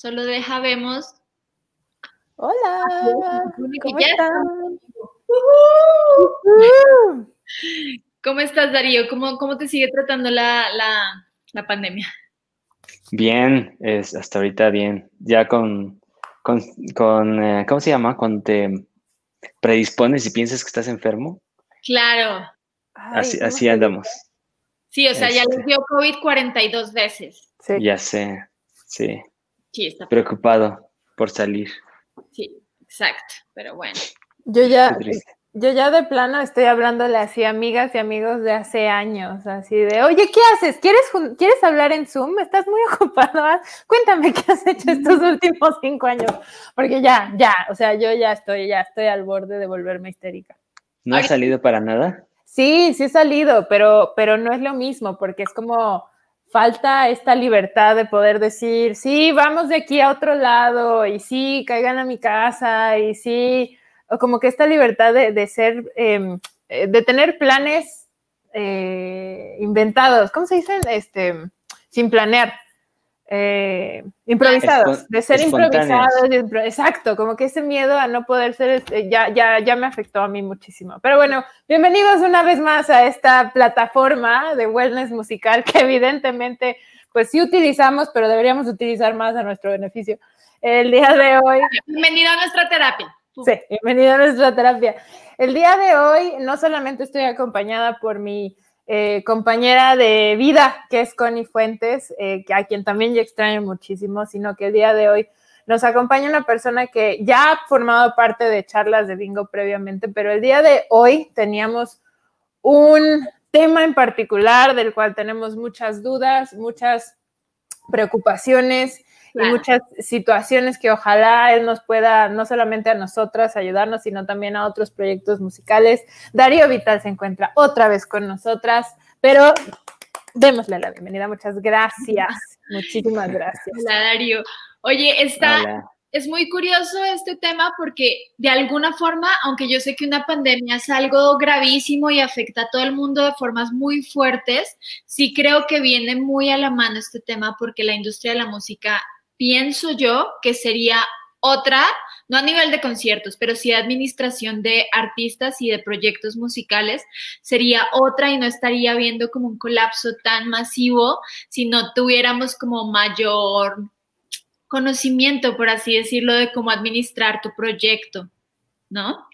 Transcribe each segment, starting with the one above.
Solo deja vemos. Hola. ¿Cómo están? ¿Cómo estás, Darío? ¿Cómo, cómo te sigue tratando la, pandemia? Bien, es hasta ahorita bien. Ya con, con, eh, ¿cómo se llama? Cuando te predispones y piensas que estás enfermo. Claro. así, así andamos. Sí, o sea, ya les este. dio COVID 42 veces. Sí. Ya sé, sí. Sí, está preocupado por salir. Sí, exacto, pero bueno. Yo ya, yo ya de plano estoy hablándole así a amigas y amigos de hace años, así de, oye, ¿qué haces? ¿Quieres, ¿quieres hablar en Zoom? ¿Estás muy ocupado? Cuéntame qué has hecho estos últimos cinco años, porque ya, ya, o sea, yo ya estoy, ya estoy al borde de volverme histérica. ¿No ha salido para nada? Sí, sí he salido, pero, pero no es lo mismo, porque es como falta esta libertad de poder decir, sí, vamos de aquí a otro lado, y sí, caigan a mi casa, y sí, o como que esta libertad de, ser, em, eh, de tener planes eh, inventados, ¿cómo se dice? Este, sin planear. Eh, improvisados, de ser improvisados, exacto, como que ese miedo a no poder ser, este, ya, ya, ya me afectó a mí muchísimo. Pero bueno, bienvenidos una vez más a esta plataforma de wellness musical que evidentemente, pues sí utilizamos, pero deberíamos utilizar más a nuestro beneficio. El día de hoy. Bienvenido a nuestra terapia. Sí, bienvenido a nuestra terapia. El día de hoy no solamente estoy acompañada por mi eh, compañera de vida, que es Connie Fuentes, eh, a quien también ya extraño muchísimo, sino que el día de hoy nos acompaña una persona que ya ha formado parte de charlas de bingo previamente, pero el día de hoy teníamos un tema en particular del cual tenemos muchas dudas, muchas preocupaciones y muchas situaciones que ojalá él nos pueda, no solamente a nosotras ayudarnos, sino también a otros proyectos musicales. Darío Vital se encuentra otra vez con nosotras, pero démosle la bienvenida. Muchas gracias. Muchísimas gracias. Hola, Darío. Oye, está... Es muy curioso este tema porque de alguna forma, aunque yo sé que una pandemia es algo gravísimo y afecta a todo el mundo de formas muy fuertes, sí creo que viene muy a la mano este tema porque la industria de la música pienso yo que sería otra, no a nivel de conciertos, pero sí de administración de artistas y de proyectos musicales, sería otra y no estaría viendo como un colapso tan masivo si no tuviéramos como mayor conocimiento, por así decirlo, de cómo administrar tu proyecto, ¿no?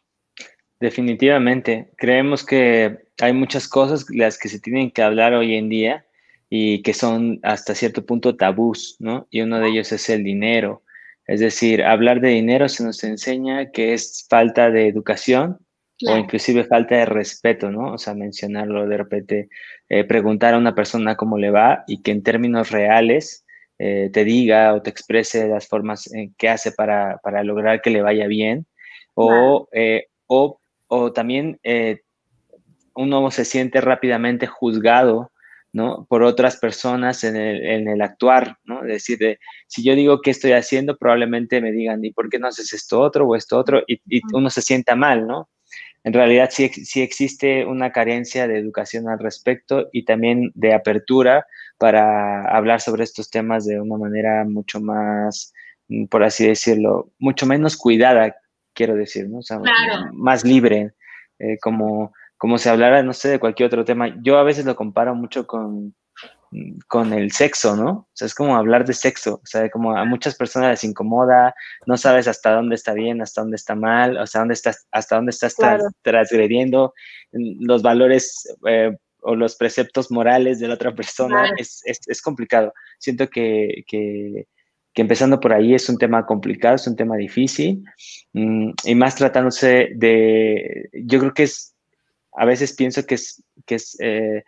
Definitivamente. Creemos que hay muchas cosas las que se tienen que hablar hoy en día y que son hasta cierto punto tabús, ¿no? Y uno de ellos es el dinero. Es decir, hablar de dinero se nos enseña que es falta de educación o inclusive falta de respeto, ¿no? O sea, mencionarlo de repente, eh, preguntar a una persona cómo le va y que en términos reales eh, te diga o te exprese las formas en que hace para, lograr que le vaya bien. O, eh, o, o, también uno se siente rápidamente juzgado ¿no? Por otras personas en el, en el actuar, ¿no? Es decir, si yo digo qué estoy haciendo, probablemente me digan, ¿y por qué no haces esto otro o esto otro? Y, uno se sienta mal, ¿no? En realidad sí, sí, existe una carencia de educación al respecto y también de apertura para hablar sobre estos temas de una manera mucho más, mm, por así decirlo, mucho menos cuidada, quiero decir, ¿no? O sea, más libre, eh, como como si hablara, no sé, de cualquier otro tema. Yo a veces lo comparo mucho con, con el sexo, ¿no? O sea, es como hablar de sexo, o sea, como a muchas personas les incomoda, no sabes hasta dónde está bien, hasta dónde está mal, hasta dónde estás, hasta dónde estás transgrediendo los valores eh, o los preceptos morales de la otra persona, es, es, complicado. Siento que, que, que, empezando por ahí es un tema complicado, es un tema difícil, mm, y más tratándose de, yo creo que es a veces pienso que es, que es eh,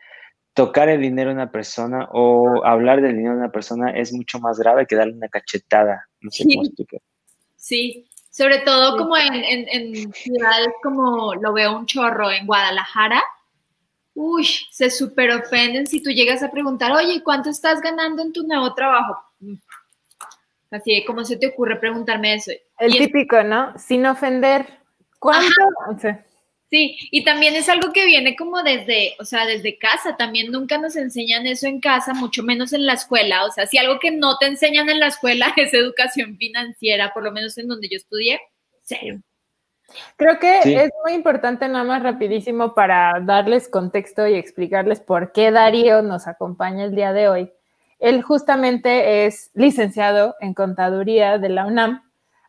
tocar el dinero a una persona o hablar del dinero a una persona es mucho más grave que darle una cachetada. No sé cómo explicar. Sí, sobre todo como en, en, ciudades como lo veo un chorro en Guadalajara. Uy, se súper ofenden si tú llegas a preguntar, oye, ¿cuánto estás ganando en tu nuevo trabajo? Así, ¿cómo se te ocurre preguntarme eso? El típico, ¿no? Sin ofender. ¿Cuánto? Sí, y también es algo que viene como desde, o sea, desde casa, también nunca nos enseñan eso en casa, mucho menos en la escuela, o sea, si algo que no te enseñan en la escuela es educación financiera, por lo menos en donde yo estudié, cero. Creo que es muy importante, nada más rapidísimo, para darles contexto y explicarles por qué Darío nos acompaña el día de hoy. Él justamente es licenciado en contaduría de la UNAM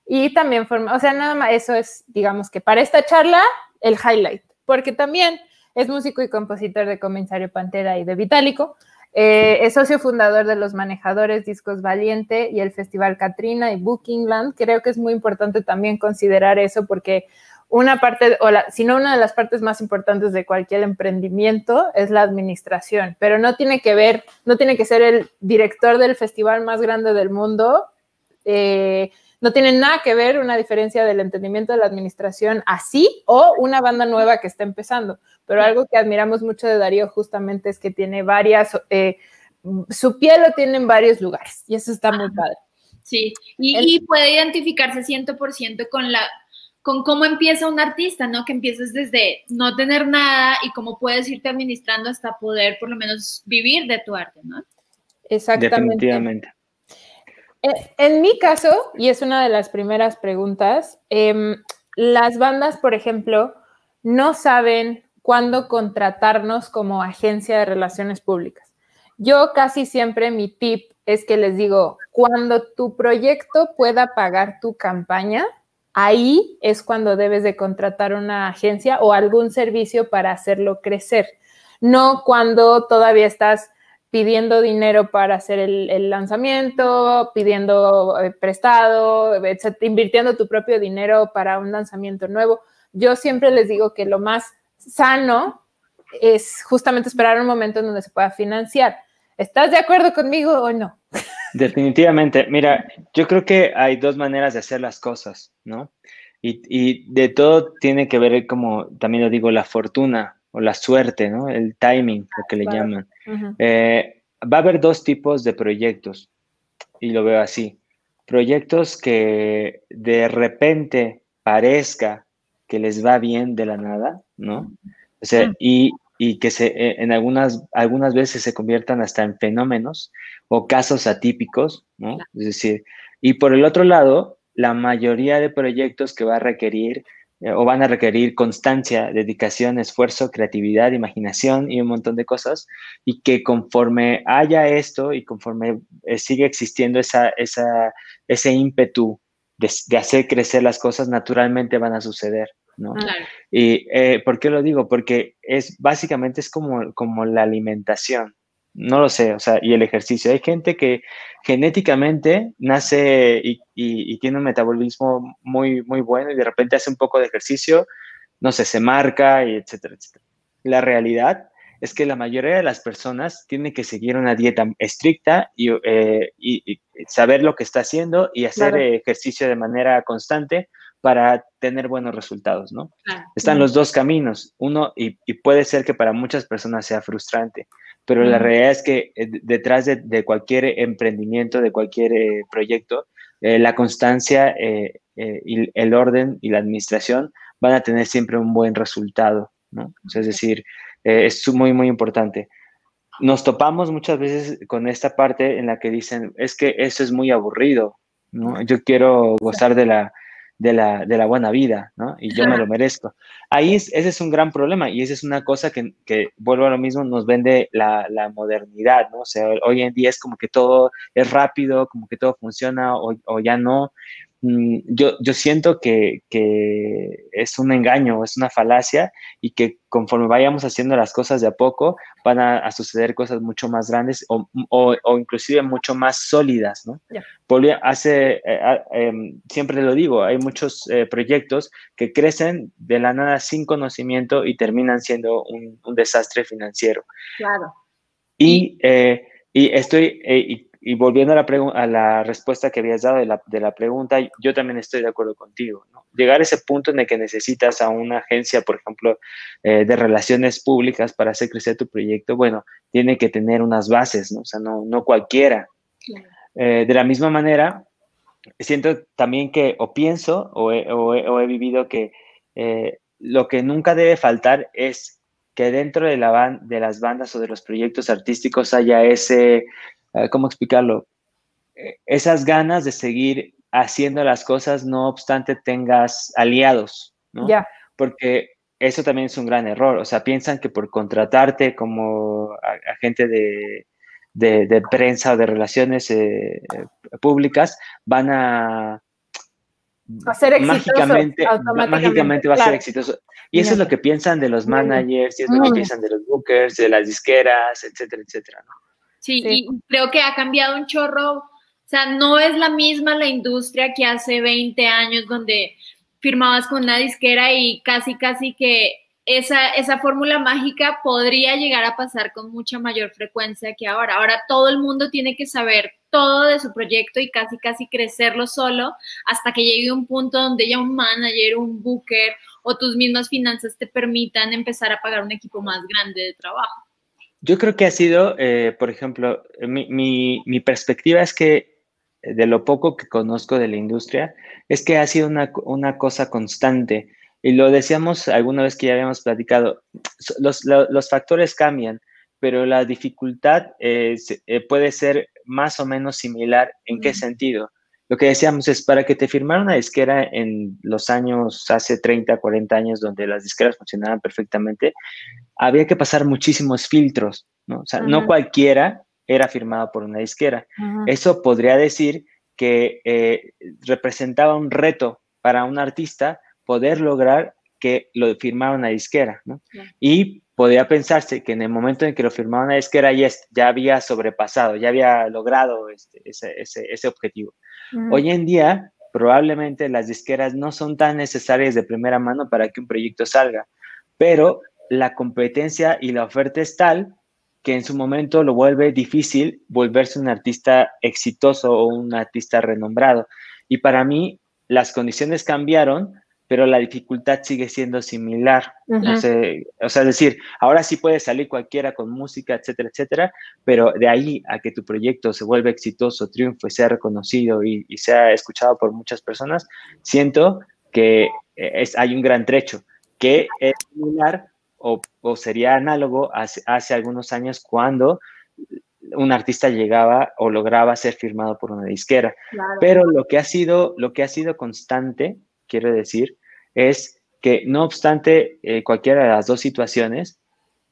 y también forma, o sea, nada más eso es, digamos que para esta charla, el highlight, porque también es músico y compositor de Comisario Pantera y de Vitálico. Eh, es socio fundador de los manejadores Discos Valiente y el Festival Katrina y Bookingland. Creo que es muy importante también considerar eso porque una parte, o la, si no una de las partes más importantes de cualquier emprendimiento es la administración, pero no tiene que ver, no tiene que ser el director del festival más grande del mundo. Eh, no tiene nada que ver una diferencia del entendimiento de la administración así o una banda nueva que está empezando. Pero algo que admiramos mucho de Darío justamente es que tiene varias, eh, su piel lo tiene en varios lugares y eso está muy padre. Sí, y, puede identificarse 100% con la con cómo empieza un artista, ¿no? Que empiezas desde no tener nada y cómo puedes irte administrando hasta poder por lo menos vivir de tu arte, ¿no? Exactamente. Definitivamente. En, mi caso, y es una de las primeras preguntas, em, las bandas, por ejemplo, no saben cuándo contratarnos como agencia de relaciones públicas. Yo casi siempre mi tip es que les digo, cuando tu proyecto pueda pagar tu campaña, ahí es cuando debes de contratar una agencia o algún servicio para hacerlo crecer. No cuando todavía estás pidiendo dinero para hacer el, lanzamiento, pidiendo eh, prestado, invirtiendo tu propio dinero para un lanzamiento nuevo. Yo siempre les digo que lo más sano es justamente esperar un momento en donde se pueda financiar. ¿Estás de acuerdo conmigo o no? Definitivamente. Mira, yo creo que hay dos maneras de hacer las cosas, ¿no? Y, de todo tiene que ver, como también lo digo, la fortuna o la suerte, ¿no? El timing, lo que le llaman. Eh, va a haber dos tipos de proyectos, y lo veo así. Proyectos que de repente parezca que les va bien de la nada, ¿no? O sea, y, que se, eh, en algunas, algunas veces se conviertan hasta en fenómenos o casos atípicos, ¿no? Es decir, y por el otro lado, la mayoría de proyectos que va a requerir o van a requerir constancia, dedicación, esfuerzo, creatividad, imaginación y un montón de cosas, y que conforme haya esto y conforme eh, sigue existiendo esa, esa, ese ímpetu de, hacer crecer las cosas, naturalmente van a suceder. ¿no? ¿Y eh, por qué lo digo? Porque es básicamente es como, como la alimentación no lo sé, o sea, y el ejercicio. Hay gente que genéticamente nace y, tiene un metabolismo muy, muy bueno y de repente hace un poco de ejercicio, no sé, se marca y etcétera, etcétera. La realidad es que la mayoría de las personas tienen que seguir una dieta estricta y, eh, saber lo que está haciendo y hacer ejercicio de manera constante para tener buenos resultados, ¿no? Están los dos caminos. Uno, y, puede ser que para muchas personas sea frustrante, pero la realidad es que eh, detrás de, cualquier emprendimiento, de cualquier eh, proyecto, eh, la constancia y el orden y la administración van a tener siempre un buen resultado, ¿no? es decir, es muy, muy importante. Nos topamos muchas veces con esta parte en la que dicen, es que eso es muy aburrido, ¿no? Yo quiero gozar de la, de la, de la buena vida, ¿no? Y yo me lo merezco. Ahí es, ese es un gran problema y esa es una cosa que, que vuelvo a lo mismo, nos vende la, la, modernidad, ¿no? O sea, hoy en día es como que todo es rápido, como que todo funciona o, o ya no. Mm, yo, yo siento que, que, es un engaño, es una falacia y que conforme vayamos haciendo las cosas de a poco van a, suceder cosas mucho más grandes o, o, inclusive mucho más sólidas, ¿no? Hace, eh, em, siempre lo digo, hay muchos eh, proyectos que crecen de la nada sin conocimiento y terminan siendo un, un desastre financiero. Claro. Y, eh, y estoy, y volviendo a la, a la respuesta que habías dado de la, de la, pregunta, yo también estoy de acuerdo contigo. ¿no? Llegar a ese punto en el que necesitas a una agencia, por ejemplo, eh, de relaciones públicas para hacer crecer tu proyecto, bueno, tiene que tener unas bases, ¿no? O sea, no, no cualquiera. Eh, de la misma manera, siento también que, o pienso, o he, o he, vivido que eh, lo que nunca debe faltar es que dentro de, la de las bandas o de los proyectos artísticos haya ese, ¿cómo explicarlo? Eh, esas ganas de seguir haciendo las cosas, no obstante tengas aliados, ¿no? Porque eso también es un gran error. O sea, piensan que por contratarte como agente de, de, prensa o de relaciones eh, públicas van a ser mágicamente, mágicamente va a ser exitoso. Y eso es lo que piensan de los managers, y es lo que piensan de los bookers, de las disqueras, etcétera, etcétera, ¿no? Sí, y creo que ha cambiado un chorro. O sea, no es la misma la industria que hace 20 años donde firmabas con una disquera y casi, casi que esa, esa fórmula mágica podría llegar a pasar con mucha mayor frecuencia que ahora. Ahora todo el mundo tiene que saber todo de su proyecto y casi, casi crecerlo solo hasta que llegue un punto donde ya un manager, un booker o tus mismas finanzas te permitan empezar a pagar un equipo más grande de trabajo. Yo creo que ha sido, eh, por ejemplo, mi, mi, perspectiva es que eh, de lo poco que conozco de la industria, es que ha sido una, una cosa constante. Y lo decíamos alguna vez que ya habíamos platicado, los, los, factores cambian, pero la dificultad eh, puede ser más o menos similar. ¿En qué sentido? Lo que decíamos es, para que te firmara una disquera en los años, hace 30, 40 años, donde las disqueras funcionaban perfectamente, había que pasar muchísimos filtros, ¿no? O sea, no cualquiera era firmado por una disquera. Eso podría decir que eh, representaba un reto para un artista poder lograr que lo firmara una disquera, ¿no? Y podía pensarse que en el momento en que lo firmaba una disquera ya, ya había sobrepasado, ya había logrado este, ese, ese, ese, objetivo. Hoy en día, probablemente las disqueras no son tan necesarias de primera mano para que un proyecto salga, pero la competencia y la oferta es tal que en su momento lo vuelve difícil volverse un artista exitoso o un artista renombrado. Y para mí las condiciones cambiaron, pero la dificultad sigue siendo similar. o, sea, es decir, ahora sí puede salir cualquiera con música, etcétera, etcétera, pero de ahí a que tu proyecto se vuelva exitoso, triunfe, sea reconocido y, sea escuchado por muchas personas, siento que es, hay un gran trecho, que es similar o, sería análogo hace, hace algunos años cuando un artista llegaba o lograba ser firmado por una disquera. Pero lo que ha sido, lo que ha sido constante, quiero decir, es que no obstante eh, cualquiera de las dos situaciones,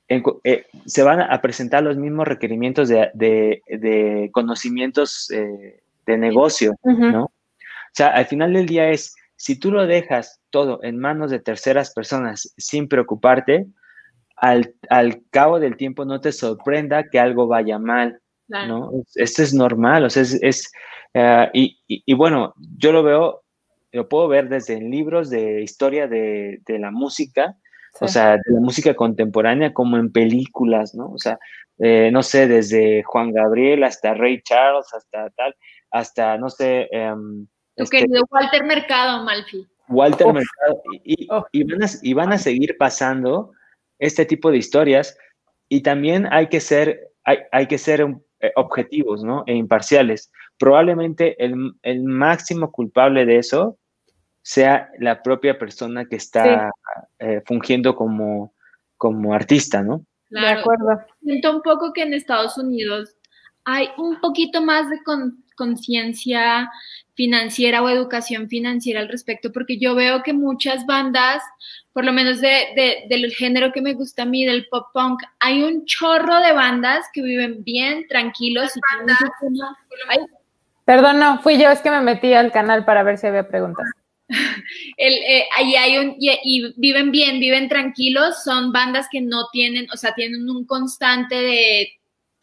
eh, se van a presentar los mismos requerimientos de, conocimientos eh, de negocio, ¿no? O sea, al final del día es, si tú lo dejas todo en manos de terceras personas sin preocuparte, al, cabo del tiempo no te sorprenda que algo vaya mal, ¿no? Esto es normal, o sea, es, y, y, bueno, yo lo veo lo puedo ver desde libros de historia de, la música, o sea, de la música contemporánea, como en películas, ¿no? O sea, eh, no sé, desde Juan Gabriel hasta Ray Charles, hasta tal, hasta, no sé... Um, tu este querido Walter Mercado, Malfi. Walter Mercado, y, y, van a, seguir pasando este tipo de historias, y también hay que ser, hay, hay que ser eh, objetivos, ¿no? E imparciales probablemente el, el, máximo culpable de eso sea la propia persona que está eh, fungiendo como, como artista, ¿no? Claro. De acuerdo. Siento un poco que en Estados Unidos hay un poquito más de conciencia financiera o educación financiera al respecto, porque yo veo que muchas bandas, por lo menos de, del género que me gusta a mí, del pop punk, hay un chorro de bandas que viven bien, tranquilos y Perdón, no, fui yo, es que me metí al canal para ver si había preguntas. El, eh, ahí hay un, y, viven bien, viven tranquilos, son bandas que no tienen, o sea, tienen un constante de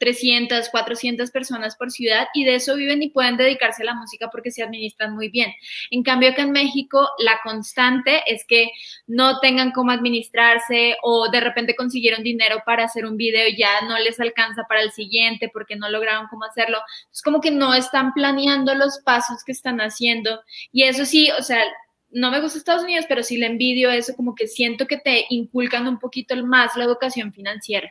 300, 400 personas por ciudad y de eso viven y pueden dedicarse a la música porque se administran muy bien. En cambio, acá en México, la constante es que no tengan cómo administrarse o de repente consiguieron dinero para hacer un video y ya no les alcanza para el siguiente porque no lograron cómo hacerlo. Es como que no están planeando los pasos que están haciendo y eso sí, o sea, no me gusta Estados Unidos, pero sí le envidio eso, como que siento que te inculcan un poquito más la educación financiera.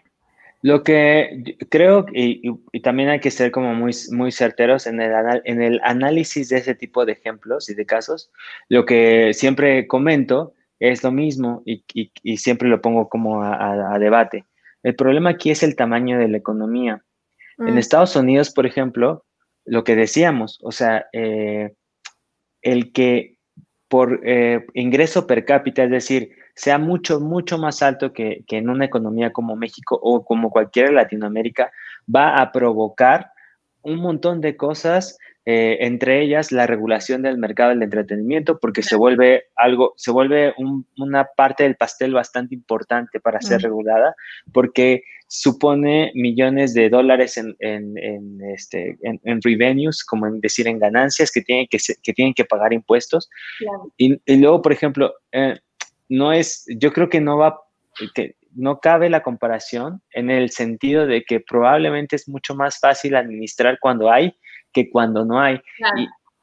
Lo que creo, y, y, también hay que ser como muy, muy certeros en el, en el análisis de ese tipo de ejemplos y de casos, lo que siempre comento es lo mismo y, siempre lo pongo como a, debate. El problema aquí es el tamaño de la economía. En mm. Estados Unidos, por ejemplo, lo que decíamos, o sea, eh, el que por eh, ingreso per cápita, es decir, sea mucho, mucho más alto que, que, en una economía como México o como cualquiera de Latinoamérica, va a provocar un montón de cosas eh, entre ellas la regulación del mercado del entretenimiento, porque se vuelve algo, se vuelve una parte del pastel bastante importante para ser regulada, porque supone millones de dólares en, en, este, en, revenues, como en decir, en ganancias que tienen que, que, tienen que pagar impuestos. Y, luego, por ejemplo, eh, no es, yo creo que no va, que no cabe la comparación en el sentido de que probablemente es mucho más fácil administrar cuando hay que cuando no hay.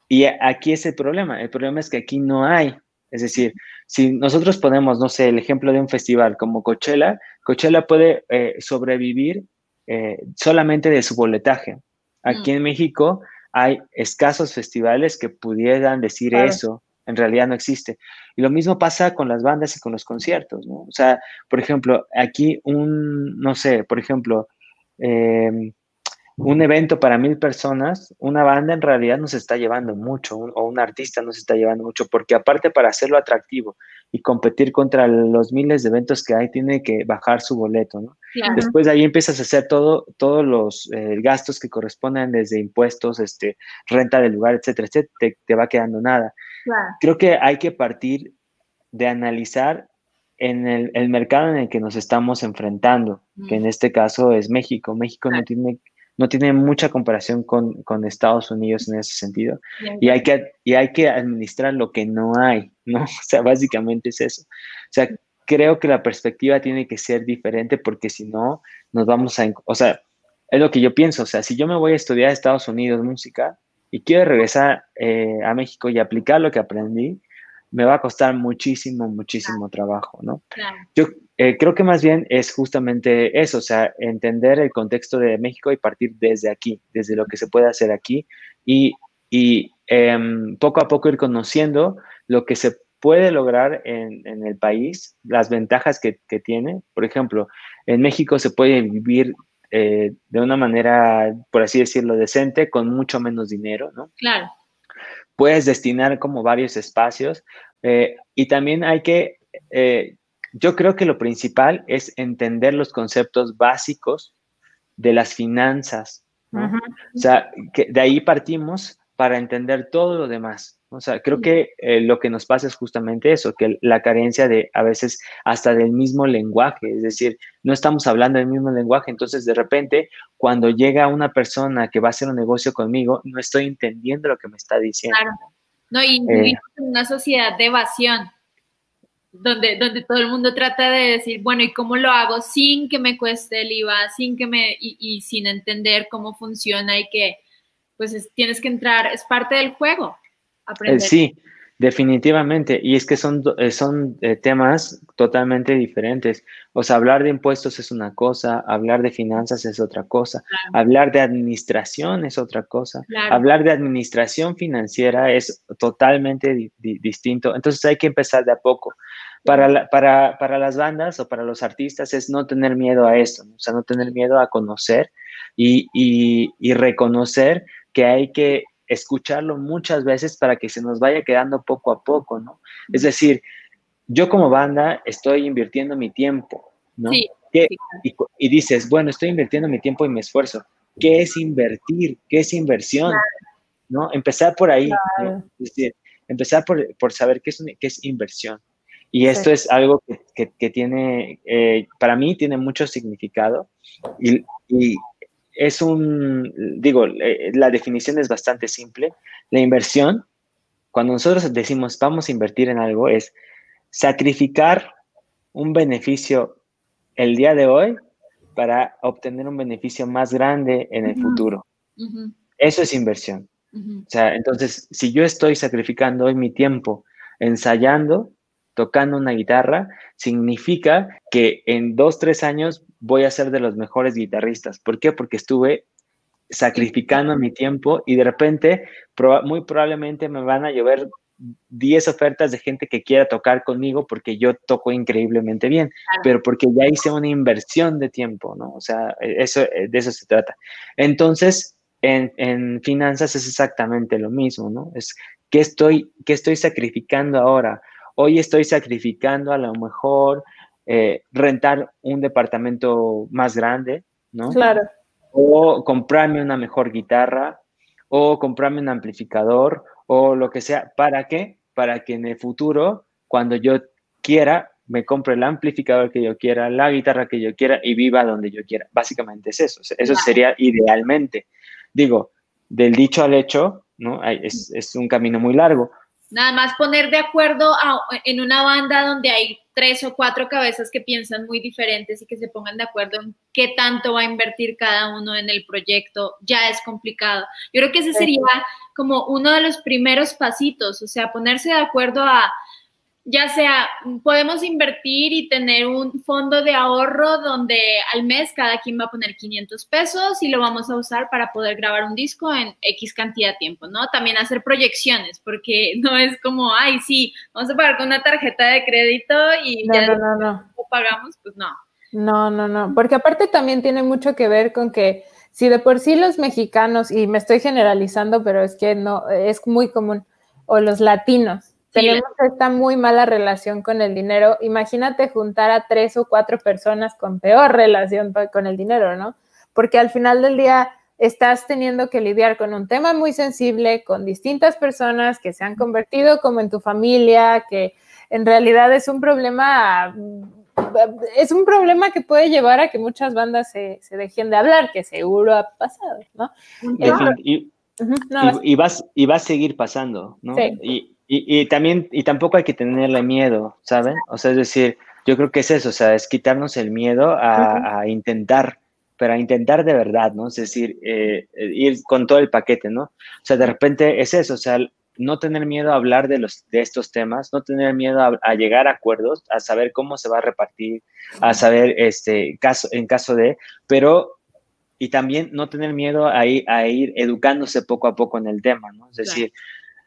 Y, aquí es el problema. El problema es que aquí no hay. Es decir, si nosotros ponemos, no sé, el ejemplo de un festival como Coachella, Coachella puede eh, sobrevivir eh, solamente de su boletaje. Aquí mm. en México hay escasos festivales que pudieran decir eso. En realidad no existe. Y lo mismo pasa con las bandas y con los conciertos, ¿no? O sea, por ejemplo, aquí un, no sé, por ejemplo, eh, un evento para mil personas, una banda en realidad nos está llevando mucho, o un artista nos está llevando mucho, porque aparte para hacerlo atractivo y competir contra los miles de eventos que hay, tiene que bajar su boleto, ¿no? Después de ahí empiezas a hacer todo, todos los eh, gastos que corresponden desde impuestos, este, renta del lugar, etcétera, etcétera, te, va quedando nada. Creo que hay que partir de analizar en el, mercado en el que nos estamos enfrentando, que en este caso es México. México no tiene no tiene mucha comparación con, Estados Unidos en ese sentido. Y hay, que, y hay que administrar lo que no hay, ¿no? O sea, básicamente es eso. O sea, creo que la perspectiva tiene que ser diferente porque si no, nos vamos a... O sea, es lo que yo pienso. O sea, si yo me voy a estudiar a Estados Unidos música y quiero regresar eh, a México y aplicar lo que aprendí, me va a costar muchísimo, muchísimo trabajo, ¿no? Yo eh, creo que más bien es justamente eso, o sea, entender el contexto de México y partir desde aquí, desde lo que se puede hacer aquí y, y em, poco a poco ir conociendo lo que se puede lograr en, en el país, las ventajas que, que, tiene. Por ejemplo, en México se puede vivir eh, de una manera, por así decirlo, decente, con mucho menos dinero, ¿no? Claro puedes destinar como varios espacios eh, y también hay que, eh, yo creo que lo principal es entender los conceptos básicos de las finanzas. O sea, que de ahí partimos para entender todo lo demás. O sea, creo que eh, lo que nos pasa es justamente eso, que la carencia de a veces hasta del mismo lenguaje, es decir, no estamos hablando del mismo lenguaje, entonces de repente cuando llega una persona que va a hacer un negocio conmigo, no estoy entendiendo lo que me está diciendo. Claro. No, y eh. vivimos en una sociedad de evasión, donde, donde todo el mundo trata de decir, bueno, ¿y cómo lo hago sin que me cueste el IVA, sin que me, y, y sin entender cómo funciona y que, pues tienes que entrar, es parte del juego. Eh, sí, definitivamente. Y es que son, eh, son eh, temas totalmente diferentes. O sea, hablar de impuestos es una cosa, hablar de finanzas es otra cosa, hablar de administración es otra cosa, hablar de administración financiera es totalmente distinto. Entonces hay que empezar de a poco. Para, para, para, las bandas o para los artistas es no tener miedo a esto, o sea, no tener miedo a conocer y, y, y reconocer que hay que escucharlo muchas veces para que se nos vaya quedando poco a poco, ¿no? Es decir, yo como banda estoy invirtiendo mi tiempo, ¿no? Sí, y, dices, bueno, estoy invirtiendo mi tiempo y mi esfuerzo. ¿Qué es invertir? ¿Qué es inversión? ¿No? Empezar por ahí, empezar por, saber qué es, qué es inversión. Y esto es algo que, tiene, eh, para mí tiene mucho significado y, es un, digo, eh, la definición es bastante simple. La inversión, cuando nosotros decimos vamos a invertir en algo, es sacrificar un beneficio el día de hoy para obtener un beneficio más grande en el futuro. Eso es inversión. O sea, entonces, si yo estoy sacrificando hoy mi tiempo ensayando, tocando una guitarra, significa que en dos, tres años voy a ser de los mejores guitarristas. ¿Por qué? Porque estuve sacrificando mi tiempo y de repente muy probablemente me van a llover 10 ofertas de gente que quiera tocar conmigo porque yo toco increíblemente bien, pero porque ya hice una inversión de tiempo, ¿no? O sea, e, eso, e, de eso se trata. Entonces, en, en finanzas es exactamente lo mismo, ¿no? Es qué estoy, qué estoy sacrificando ahora. Hoy estoy sacrificando a lo mejor eh, rentar un departamento más grande, ¿no? Claro. O comprarme una mejor guitarra, o comprarme un amplificador, o lo que sea. ¿Para qué? Para que en el futuro, cuando yo quiera, me compre el amplificador que yo quiera, la guitarra que yo quiera y viva donde yo quiera. Básicamente es eso. Eso sería idealmente. Digo, del dicho al hecho, ¿no? Es, es un camino muy largo. Nada más poner de acuerdo en una banda donde hay tres o cuatro cabezas que piensan muy diferentes y que se pongan de acuerdo en qué tanto va a invertir cada uno en el proyecto, ya es complicado. Yo creo que ese sería como uno de los primeros pasitos, o sea, ponerse de acuerdo a ya sea, podemos invertir y tener un fondo de ahorro donde al mes cada quien va a poner 500 pesos y lo vamos a usar para poder grabar un disco en X cantidad de tiempo, ¿no? También hacer proyecciones, porque no es como, ay, sí, vamos a pagar con una tarjeta de crédito y ya no, no, no. lo pagamos, pues no. No, no, no, porque aparte también tiene mucho que ver con que si de por sí los mexicanos, y me estoy generalizando, pero es que no, es muy común, o los latinos, tenemos esta muy mala relación con el dinero. Imagínate juntar a tres o cuatro personas con peor relación con el dinero, ¿no? Porque al final del día estás teniendo que lidiar con un tema muy sensible, con distintas personas que se han convertido como en tu familia, que en realidad es un problema, es un problema que puede llevar a que muchas bandas se, dejen de hablar, que seguro ha pasado, ¿no? Y, y, vas, y va a seguir pasando, ¿no? Sí. Y, también, y tampoco hay que tenerle miedo, ¿saben? O sea, es decir, yo creo que es eso, o sea, es quitarnos el miedo a, intentar, pero a intentar de verdad, ¿no? Es decir, eh, ir con todo el paquete, ¿no? O sea, de repente es eso, o sea, no tener miedo a hablar de, los, de estos temas, no tener miedo a, llegar a acuerdos, a saber cómo se va a repartir, a saber, este, caso, en caso de, pero, y también no tener miedo a ir, a ir educándose poco a poco en el tema, ¿no? Es decir,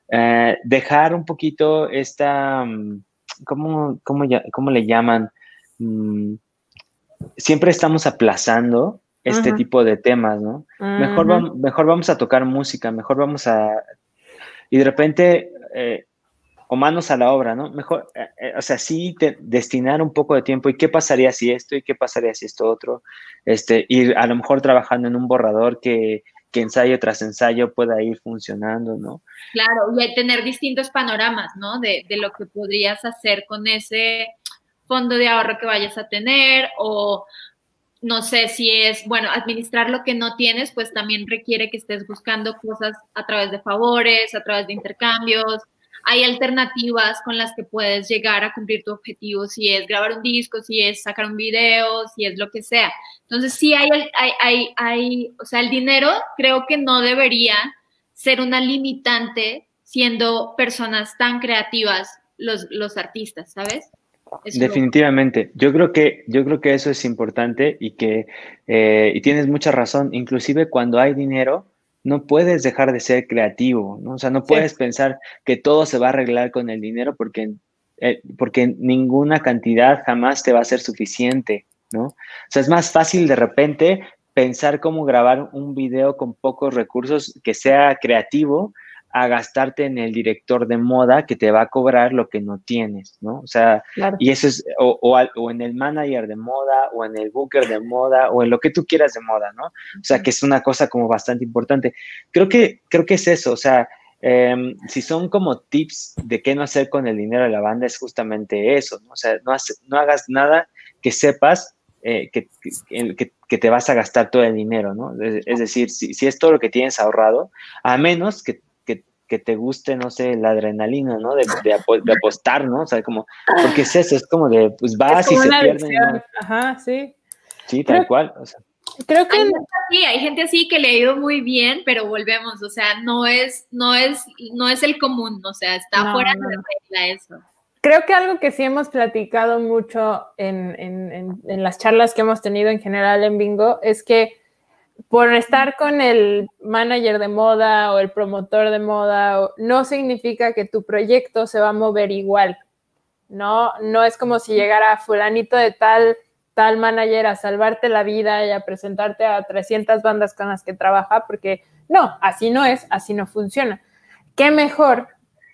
eh, dejar un poquito esta, mm, ¿cómo, cómo, le llaman? Mm, siempre estamos aplazando este tipo de temas, ¿no? mejor, mejor vamos a tocar música, mejor vamos a... Y de repente, eh, o manos a la obra, ¿no? Mejor, eh, o sea, sí destinar un poco de tiempo y qué pasaría si esto y qué pasaría si esto otro, este, ir a lo mejor trabajando en un borrador que que ensayo tras ensayo pueda ir funcionando, ¿no? Claro, y tener distintos panoramas, ¿no? De, de, lo que podrías hacer con ese fondo de ahorro que vayas a tener o no sé si es, bueno, administrar lo que no tienes, pues también requiere que estés buscando cosas a través de favores, a través de intercambios, hay alternativas con las que puedes llegar a cumplir tu objetivo, si es grabar un disco, si es sacar un video, si es lo que sea. Entonces, sí hay, hay, hay, hay o sea, el dinero creo que no debería ser una limitante siendo personas tan creativas los, los artistas, ¿sabes? Definitivamente, yo creo que yo creo que eso es importante y que eh, y tienes mucha razón. Inclusive cuando hay dinero, no puedes dejar de ser creativo, ¿no? O sea, no puedes pensar que todo se va a arreglar con el dinero porque, eh, porque ninguna cantidad jamás te va a ser suficiente, ¿no? O sea, es más fácil de repente pensar cómo grabar un video con pocos recursos que sea creativo a gastarte en el director de moda que te va a cobrar lo que no tienes, ¿no? O sea, y eso es, o, o, en el manager de moda, o en el booker de moda, o en lo que tú quieras de moda, ¿no? O sea, que es una cosa como bastante importante. Creo que, creo que es eso, o sea, em, si son como tips de qué no hacer con el dinero de la banda, es justamente eso, ¿no? O sea, no, no hagas nada que sepas eh, que, que, que, te vas a gastar todo el dinero, ¿no? Es, decir, si, si, es todo lo que tienes ahorrado, a menos que que te guste, no sé, la adrenalina, ¿no? De, de, apostar, ¿no? O sea, como, porque es eso, es como de, pues vas y se pierden. Ajá, sí. Sí, tal cual. O sea. Creo que hay así, hay gente así que le ha ido muy bien, pero volvemos, o sea, no es, no es, no es el común, o sea, está fuera de regla eso. Creo que algo que sí hemos platicado mucho en, en, en, en las charlas que hemos tenido en general en Bingo es que por estar con el manager de moda o el promotor de moda, no significa que tu proyecto se va a mover igual. No, no es como si llegara fulanito de tal, tal manager a salvarte la vida y a presentarte a 300 bandas con las que trabaja, porque no, así no es, así no funciona. ¿Qué mejor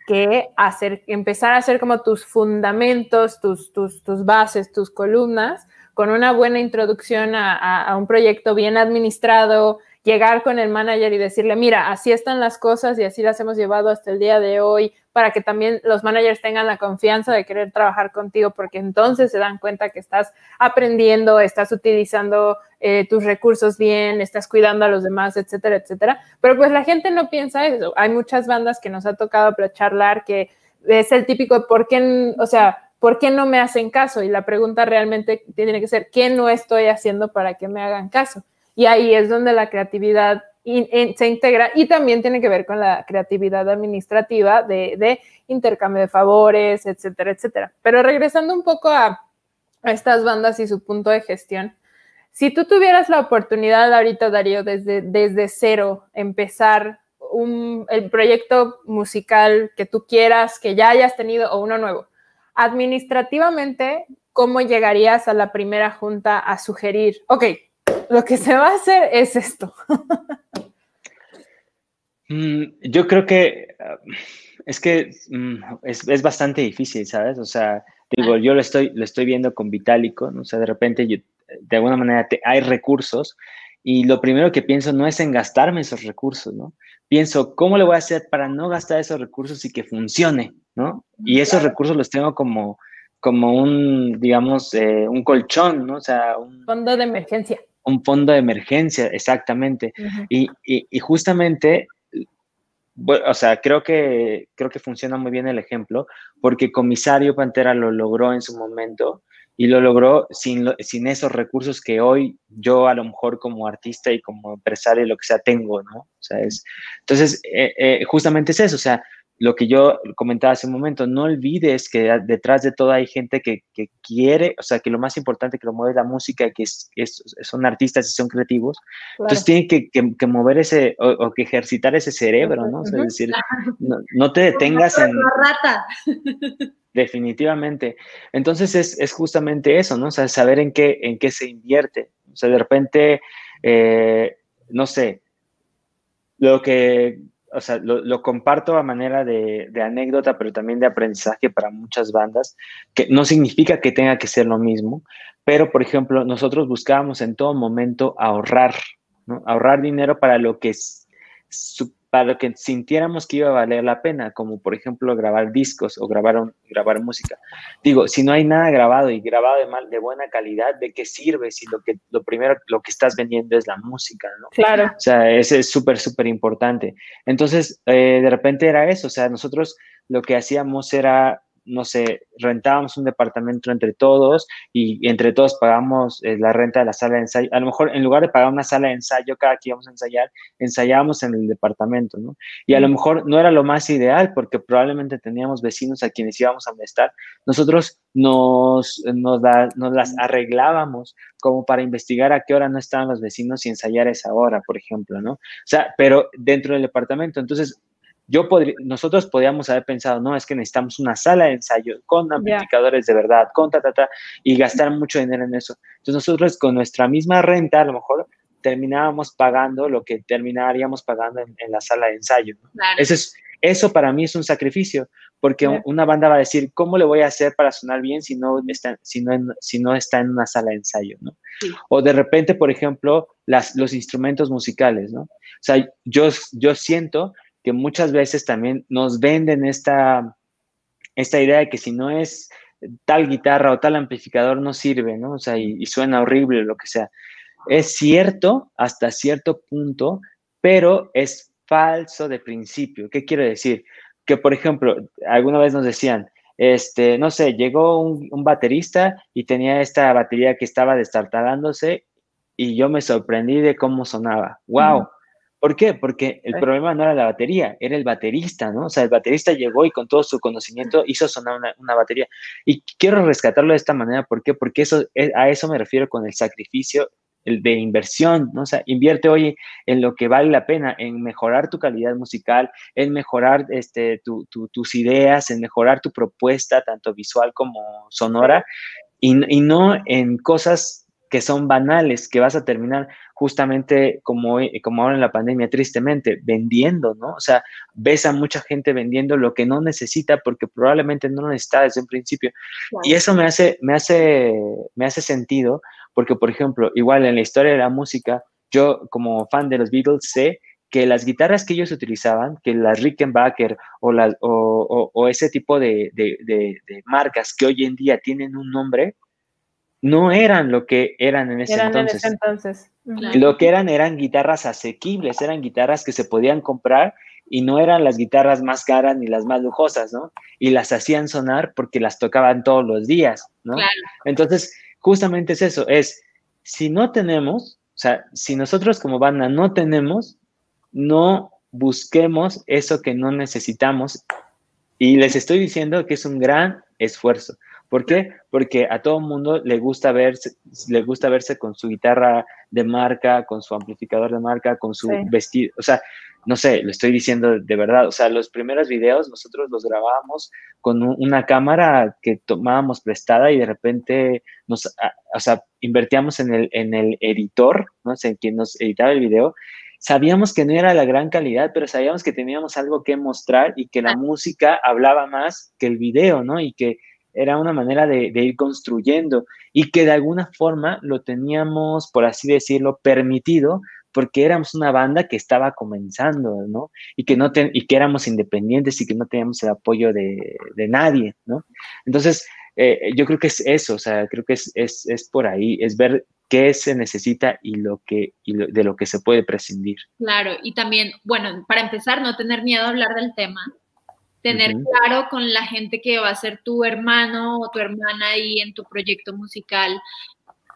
que hacer, empezar a hacer como tus fundamentos, tus, tus, tus bases, tus columnas, con una buena introducción a, un proyecto bien administrado, llegar con el manager y decirle, mira, así están las cosas y así las hemos llevado hasta el día de hoy, para que también los managers tengan la confianza de querer trabajar contigo, porque entonces se dan cuenta que estás aprendiendo, estás utilizando eh, tus recursos bien, estás cuidando a los demás, etcétera, etcétera. Pero pues la gente no piensa eso. Hay muchas bandas que nos ha tocado charlar que es el típico, ¿por qué, o sea, ¿por qué no me hacen caso? Y la pregunta realmente tiene que ser, ¿qué no estoy haciendo para que me hagan caso? Y ahí es donde la creatividad se integra y también tiene que ver con la creatividad administrativa de, intercambio de favores, etcétera, etcétera. Pero regresando un poco a, estas bandas y su punto de gestión, si tú tuvieras la oportunidad ahorita, Darío, desde, desde cero, empezar el proyecto musical que tú quieras, que ya hayas tenido o uno nuevo, administrativamente, ¿cómo llegarías a la primera junta a sugerir, ok, lo que se va a hacer es esto? Mm, yo creo que es que mm, es, bastante difícil, ¿sabes? O sea, digo, yo lo estoy, lo estoy viendo con Vitálico, ¿no? o sea, de repente de alguna manera hay recursos y lo primero que pienso no es en gastarme esos recursos, ¿no? Pienso, ¿cómo le voy a hacer para no gastar esos recursos y que funcione, ¿no? Y esos recursos los tengo como, como un, digamos, eh, un colchón, ¿no? O sea, un fondo de emergencia un fondo de emergencia, exactamente. y, justamente, o sea, creo que, creo que funciona muy bien el ejemplo, porque Comisario Pantera lo logró en su momento y lo logró sin, sin esos recursos que hoy yo a lo mejor como artista y como empresario, lo que sea, tengo, ¿no? O sea, es, entonces, eh, eh, justamente es eso, o sea, lo que yo comentaba hace un momento, no olvides que detrás de todo hay gente que, quiere, o sea, que lo más importante que lo mueve la música, que es, son artistas y son creativos, entonces tienen que, mover ese, o, que ejercitar ese cerebro, ¿no? O sea, es decir, no, te detengas en... rata. Definitivamente. Entonces es, justamente eso, ¿no? O sea, saber en qué, en qué se invierte. O sea, de repente, eh, no sé, lo que o sea, lo, comparto a manera de, anécdota, pero también de aprendizaje para muchas bandas, que no significa que tenga que ser lo mismo, pero por ejemplo, nosotros buscábamos en todo momento ahorrar, ¿no? ahorrar dinero para lo que es, para lo que sintiéramos que iba a valer la pena, como por ejemplo grabar discos o grabar, grabar música. Digo, si no hay nada grabado y grabado de, mal, de buena calidad, ¿de qué sirve si lo, que, lo primero, lo que estás vendiendo es la música, ¿no? Claro. O sea, ese es súper, súper importante. Entonces, eh, de repente era eso, o sea, nosotros lo que hacíamos era no sé, rentábamos un departamento entre todos y entre todos pagamos eh, la renta de la sala de ensayo. A lo mejor en lugar de pagar una sala de ensayo cada que íbamos a ensayar, ensayábamos en el departamento, ¿no? Y a lo mejor no era lo más ideal porque probablemente teníamos vecinos a quienes íbamos a molestar. Nosotros nos, nos, nos las arreglábamos como para investigar a qué hora no estaban los vecinos y ensayar esa hora, por ejemplo, ¿no? O sea, pero dentro del departamento. Entonces, yo podría, nosotros podríamos haber pensado, no, es que necesitamos una sala de ensayo con amplificadores de verdad, con ta, ta, ta, y gastar mucho dinero en eso. Entonces nosotros con nuestra misma renta, a lo mejor terminábamos pagando lo que terminaríamos pagando en, la sala de ensayo. Eso, es, eso para mí es un sacrificio, porque una banda va a decir, ¿cómo le voy a hacer para sonar bien si no está, si no, si no está en una sala de ensayo? ¿no? O de repente, por ejemplo, las, los instrumentos musicales. ¿no? O sea, yo, yo siento que muchas veces también nos venden esta, esta idea de que si no es tal guitarra o tal amplificador no sirve, ¿no? O sea, y, suena horrible lo que sea. Es cierto hasta cierto punto, pero es falso de principio. ¿Qué quiero decir? Que, por ejemplo, alguna vez nos decían, este, no sé, llegó un, baterista y tenía esta batería que estaba destartalándose y yo me sorprendí de cómo sonaba. ¡Wow! ¿Por qué? Porque el problema no era la batería, era el baterista, ¿no? O sea, el baterista llegó y con todo su conocimiento hizo sonar una, batería. Y quiero rescatarlo de esta manera, ¿por qué? Porque eso, a eso me refiero con el sacrificio el de inversión, ¿no? O sea, invierte hoy en lo que vale la pena, en mejorar tu calidad musical, en mejorar este, tus ideas, en mejorar tu propuesta, tanto visual como sonora, y, y no en cosas que son banales, que vas a terminar justamente como, como ahora en la pandemia, tristemente, vendiendo, ¿no? O sea, ves a mucha gente vendiendo lo que no necesita porque probablemente no lo necesita desde un principio. Y eso me hace, me, hace, me hace sentido porque, por ejemplo, igual en la historia de la música, yo como fan de los Beatles sé que las guitarras que ellos utilizaban, que las Rickenbacker o, las, o, ese tipo de, marcas que hoy en día tienen un nombre, no eran lo que eran en ese entonces. entonces. Lo que eran eran guitarras asequibles, eran guitarras que se podían comprar y no eran las guitarras más caras ni las más lujosas, ¿no? Y las hacían sonar porque las tocaban todos los días, ¿no? Entonces, justamente es eso, es, si no tenemos, o sea, si nosotros como banda no tenemos, no busquemos eso que no necesitamos. Y les estoy diciendo que es un gran esfuerzo. ¿Por qué? Porque a todo mundo le gusta verse, le gusta verse con su guitarra de marca, con su amplificador de marca, con su vestido. O sea, no sé, lo estoy diciendo de verdad. O sea, los primeros videos nosotros los grabábamos con una cámara que tomábamos prestada y de repente nos, o sea, invertíamos en el, en el editor, no sé, en quien nos editaba el video. Sabíamos que no era la gran calidad, pero sabíamos que teníamos algo que mostrar y que la música hablaba más que el video, ¿no? Y que era una manera de, ir construyendo y que de alguna forma lo teníamos, por así decirlo, permitido porque éramos una banda que estaba comenzando, ¿no? Y que, no y que éramos independientes y que no teníamos el apoyo de, nadie, ¿no? Entonces, eh, yo creo que es eso, o sea, creo que es, es, por ahí, es ver qué se necesita y, lo que, y de lo que se puede prescindir. Claro, y también, bueno, para empezar, no tener miedo a hablar del tema, tener claro con la gente que va a ser tu hermano o tu hermana ahí en tu proyecto musical,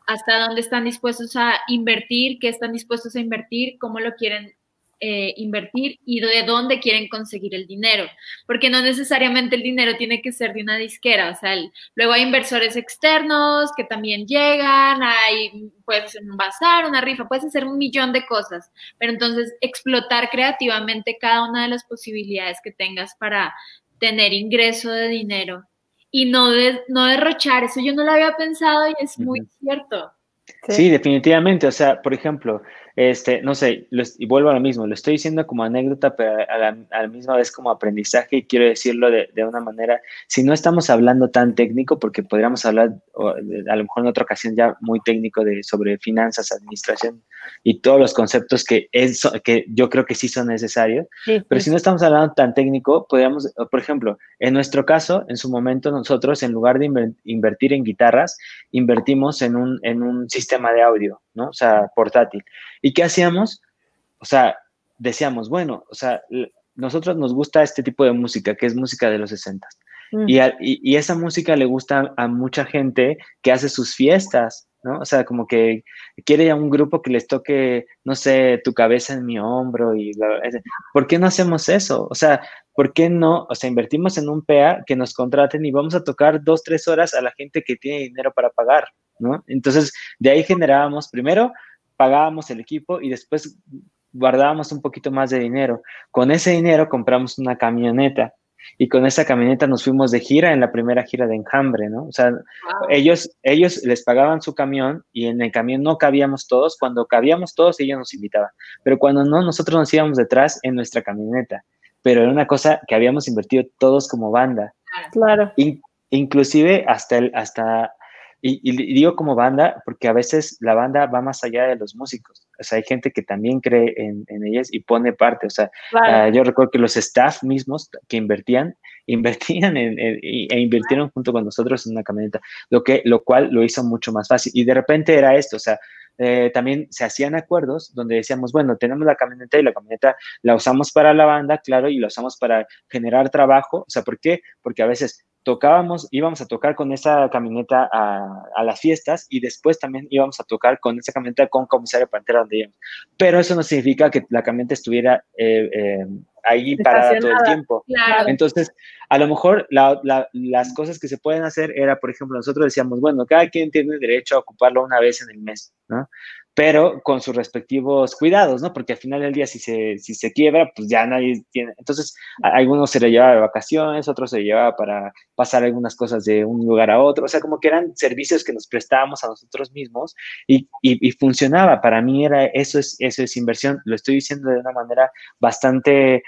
hasta dónde están dispuestos a invertir, qué están dispuestos a invertir, cómo lo quieren eh, invertir y de dónde quieren conseguir el dinero, porque no necesariamente el dinero tiene que ser de una disquera, o sea, luego hay inversores externos que también llegan, hay, puede ser un bazar, una rifa, puedes hacer un millón de cosas, pero entonces explotar creativamente cada una de las posibilidades que tengas para tener ingreso de dinero y no, no derrochar, eso yo no lo había pensado y es muy cierto. Sí. definitivamente. O sea, por ejemplo, este, no sé, y vuelvo a lo mismo, lo estoy diciendo como anécdota, pero a la, misma vez como aprendizaje y quiero decirlo de, de, una manera, si no estamos hablando tan técnico, porque podríamos hablar a lo mejor en otra ocasión ya muy técnico de, sobre finanzas, administración y todos los conceptos que, es, que yo creo que sí son necesarios, pero si no estamos hablando tan técnico, podríamos, por ejemplo, en nuestro caso, en su momento nosotros, en lugar de invertir en guitarras, invertimos en un, en un sistema de audio, ¿no? O sea, portátil. ¿Y qué hacíamos? O sea, decíamos, bueno, o sea, nosotros nos gusta este tipo de música, que es música de los 60. Y, y, esa música le gusta a mucha gente que hace sus fiestas, ¿no? O sea, como que quiere a un grupo que les toque, no sé, tu cabeza en mi hombro y ¿por qué no hacemos eso? O sea, ¿por qué no? O sea, invertimos en un PA que nos contraten y vamos a tocar dos, tres horas a la gente que tiene dinero para pagar, ¿no? Entonces, de ahí generábamos, primero, pagábamos el equipo y después guardábamos un poquito más de dinero. Con ese dinero compramos una camioneta y con esa camioneta nos fuimos de gira en la primera gira de Enjambre, ¿no? O sea, ellos, ellos les pagaban su camión y en el camión no cabíamos todos. Cuando cabíamos todos, ellos nos invitaban. Pero cuando no, nosotros nos íbamos detrás en nuestra camioneta. Pero era una cosa que habíamos invertido todos como banda. Claro. inclusive hasta, el, hasta y, digo como banda porque a veces la banda va más allá de los músicos. O sea, hay gente que también cree en, ellas y pone parte. O sea, ah, yo recuerdo que los staff mismos que invertían, invertían en, e invirtieron junto con nosotros en una camioneta, lo, que, lo cual lo hizo mucho más fácil. Y de repente era esto, o sea, eh, también se hacían acuerdos donde decíamos, bueno, tenemos la camioneta y la camioneta la usamos para la banda, claro, y la usamos para generar trabajo. O sea, ¿por qué? Porque a veces tocábamos, íbamos a tocar con esa camioneta a, las fiestas y después también íbamos a tocar con esa camioneta con comisario Pantera donde íbamos. Pero eso no significa que la camioneta estuviera eh, eh, ahí parada todo el tiempo. Entonces, a lo mejor las cosas que se pueden hacer era, por ejemplo, nosotros decíamos, bueno, cada quien tiene derecho a ocuparlo una vez en el mes, ¿no? Pero con sus respectivos cuidados, ¿no? Porque al final del día, si se, si se quiebra, pues ya nadie tiene. Entonces, algunos se le llevaba de vacaciones, otros se le llevaba para pasar algunas cosas de un lugar a otro. O sea, como que eran servicios que nos prestábamos a nosotros mismos y, y, funcionaba. Para mí era eso es, eso es inversión. Lo estoy diciendo de una manera bastante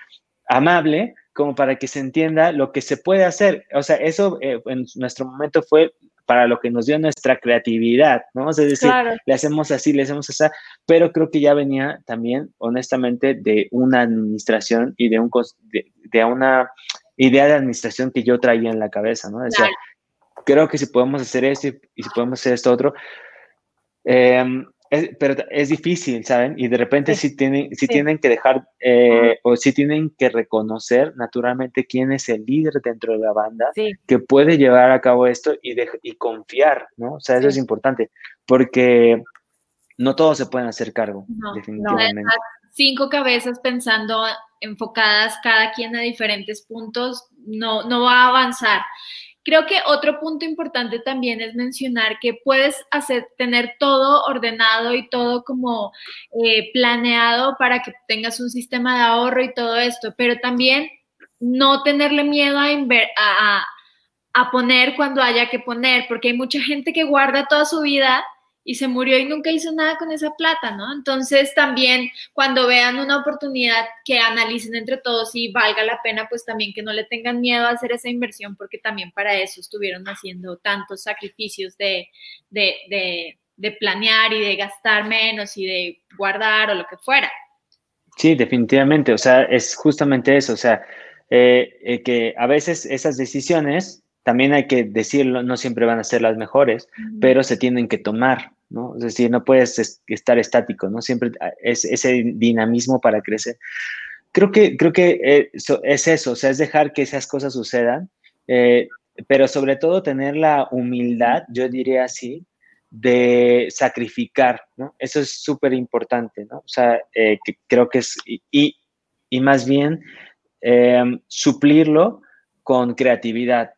amable, como para que se entienda lo que se puede hacer. O sea, eso eh, en nuestro momento fue para lo que nos dio nuestra creatividad, ¿no? Es decir, le hacemos así, le hacemos así, pero creo que ya venía también, honestamente, de una administración y de, un, de, una idea de administración que yo traía en la cabeza, ¿no? Decía, creo que si podemos hacer esto y, si podemos hacer esto otro, eh, pero es difícil, ¿saben? Y de repente sí, tienen, sí, tienen que dejar eh, o sí tienen que reconocer naturalmente quién es el líder dentro de la banda que puede llevar a cabo esto y, y confiar, ¿no? O sea, eso es importante porque no todos se pueden hacer cargo, definitivamente. cinco cabezas pensando enfocadas cada quien a diferentes puntos no, no va a avanzar. Creo que otro punto importante también es mencionar que puedes tener todo ordenado y todo como eh, planeado para que tengas un sistema de ahorro y todo esto, pero también no tenerle miedo a poner cuando haya que poner, porque hay mucha gente que guarda toda su vida y se murió y nunca hizo nada con esa plata, ¿no? Entonces también cuando vean una oportunidad que analicen entre todos y valga la pena, pues también que no le tengan miedo a hacer esa inversión porque también para eso estuvieron haciendo tantos sacrificios de, de, de, planear y de gastar menos y de guardar o lo que fuera. Sí, definitivamente, o sea, es justamente eso, o sea, eh, eh, que a veces esas decisiones también hay que decirlo, no siempre van a ser las mejores, pero se tienen que tomar, ¿no? Es decir, no puedes estar estático, ¿no? Siempre ah, es ese dinamismo para crecer. Creo que, creo que eh, es eso, o sea, es dejar que esas cosas sucedan, eh, pero sobre todo tener la humildad, yo diría así, de sacrificar, ¿no? Eso es súper importante, ¿no? O sea, eh, que creo que es, y, y más bien suplirlo con creatividad.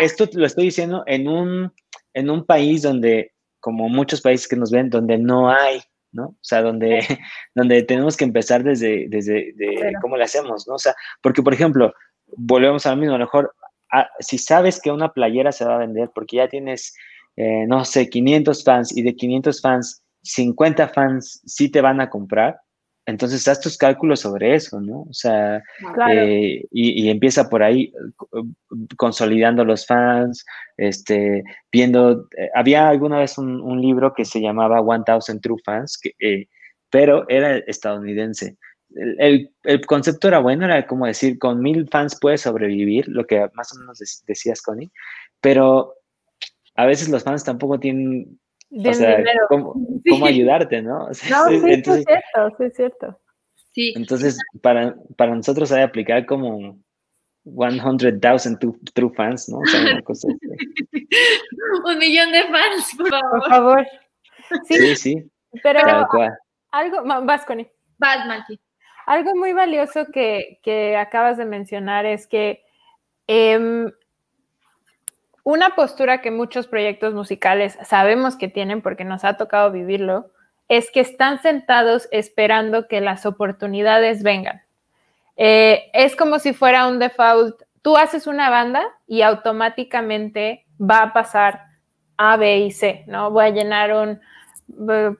Esto lo estoy diciendo en un, en un país donde como muchos países que nos ven, donde no hay, ¿no? O sea, donde, donde tenemos que empezar desde, desde cómo le hacemos, ¿no? O sea, porque, por ejemplo, volvemos a lo mismo, a lo mejor, ah, si sabes que una playera se va a vender porque ya tienes, eh, no sé, 500 fans y de 500 fans, 50 fans sí te van a comprar, entonces, haz tus cálculos sobre eso, ¿no? O sea, eh, y, empieza por ahí consolidando los fans, este, viendo, eh, había alguna vez un, libro que se llamaba 1000 True Fans, que, eh, pero era estadounidense. El, concepto era bueno, era como decir, con mil fans puedes sobrevivir, lo que más o menos decías, Connie, pero a veces los fans tampoco tienen o sea, ¿cómo, ayudarte, no? no, sí, es cierto, sí es cierto. Sí. Entonces, para, para nosotros hay que aplicar como 100,000 true, fans, ¿no? O sea, una cosa Un millón de fans, por favor. Por favor. Sí, sí. Pero algo, vas con Vas, Malky. Algo muy valioso que, que, acabas de mencionar es que eh, una postura que muchos proyectos musicales sabemos que tienen porque nos ha tocado vivirlo, es que están sentados esperando que las oportunidades vengan. Eh, es como si fuera un default. Tú haces una banda y automáticamente va a pasar A, B y C, ¿no? Voy a llenar un,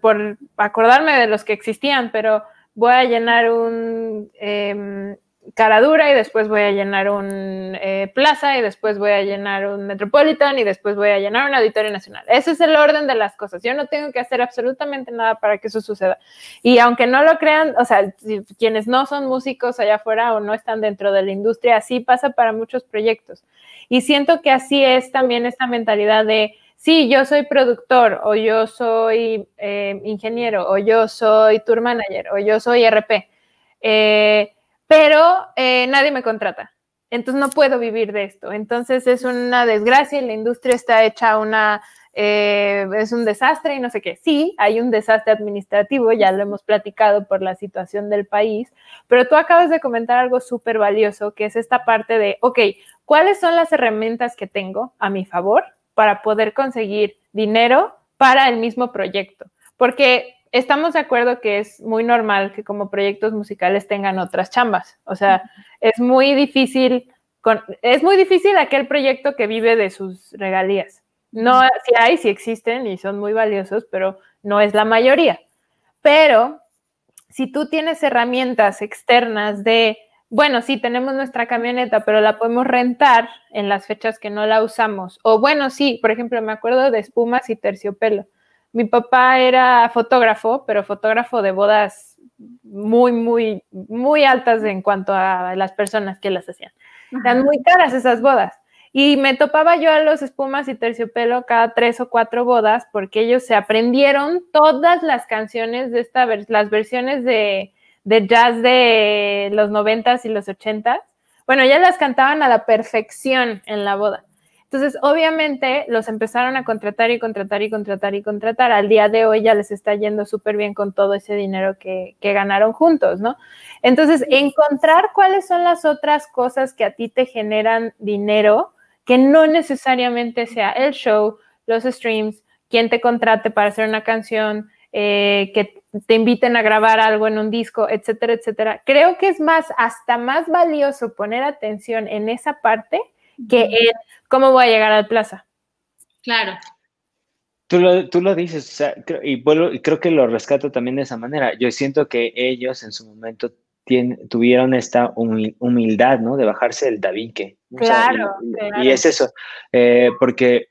por acordarme de los que existían, pero voy a llenar un em, cara dura y después voy a llenar un eh, plaza y después voy a llenar un metropolitan y después voy a llenar un auditorio nacional. Ese es el orden de las cosas. Yo no tengo que hacer absolutamente nada para que eso suceda. Y aunque no lo crean, o sea, quienes no son músicos allá afuera o no están dentro de la industria, así pasa para muchos proyectos. Y siento que así es también esta mentalidad de, sí, yo soy productor o yo soy eh, ingeniero o yo soy tour manager o yo soy RP. Eh, pero eh, nadie me contrata. Entonces no puedo vivir de esto. Entonces es una desgracia y la industria está hecha una, eh, es un desastre y no sé qué. Sí, hay un desastre administrativo, ya lo hemos platicado por la situación del país, pero tú acabas de comentar algo súper valioso, que es esta parte de, ok, ¿cuáles son las herramientas que tengo a mi favor para poder conseguir dinero para el mismo proyecto? porque estamos de acuerdo que es muy normal que como proyectos musicales tengan otras chambas. O sea, es muy difícil, es muy difícil aquel proyecto que vive de sus regalías. No, si hay, si existen y son muy valiosos, pero no es la mayoría. Pero si tú tienes herramientas externas de, bueno, sí, tenemos nuestra camioneta, pero la podemos rentar en las fechas que no la usamos. O bueno, sí, por ejemplo, me acuerdo de espumas y terciopelo mi papá era fotógrafo, pero fotógrafo de bodas muy, muy, muy altas en cuanto a las personas que las hacían. Eran muy caras esas bodas. Y me topaba yo a los espumas y terciopelo cada tres o cuatro bodas porque ellos se aprendieron todas las canciones de esta, las versiones de, de jazz de los noventas y los ochentas. Bueno, ya las cantaban a la perfección en la boda. Entonces, obviamente, los empezaron a contratar y contratar y contratar y contratar. Al día de hoy ya les está yendo súper bien con todo ese dinero que, ganaron juntos, ¿no? Entonces, encontrar cuáles son las otras cosas que a ti te generan dinero, que no necesariamente sea el show, los streams, quien te contrate para hacer una canción, eh, que te inviten a grabar algo en un disco, etcétera, etcétera. Creo que es más, hasta más valioso poner atención en esa parte que en cómo voy a llegar al plaza. Claro. Tú lo, tú lo dices, y, creo que lo rescato también de esa manera. Yo siento que ellos en su momento tuvieron esta humildad, ¿no? De bajarse el tabique. Claro, y, es eso, eh, porque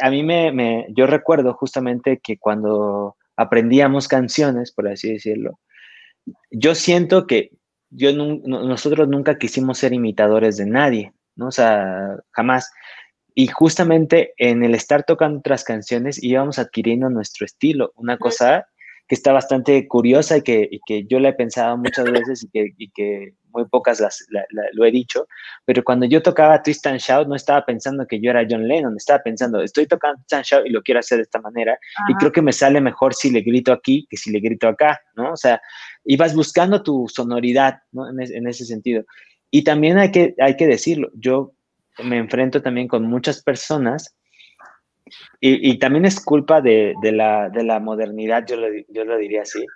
a mí me, yo recuerdo justamente que cuando aprendíamos canciones, por así decirlo, yo siento que yo nosotros nunca quisimos ser imitadores de nadie. ¿No? O sea, jamás. Y justamente en el estar tocando otras canciones íbamos adquiriendo nuestro estilo, una cosa que está bastante curiosa y que, que yo la he pensado muchas veces y que, y que muy pocas las, lo he dicho, pero cuando yo tocaba Twist and Shout no estaba pensando que yo era John Lennon, estaba pensando, estoy tocando Twist and Shout y lo quiero hacer de esta manera y creo que me sale mejor si le grito aquí que si le grito acá, ¿no? O sea, ibas buscando tu sonoridad, ¿no? En, en ese sentido. Y también hay que, hay que decirlo, yo me enfrento también con muchas personas y, también es culpa de, la, de la, modernidad, yo lo, yo lo, diría así,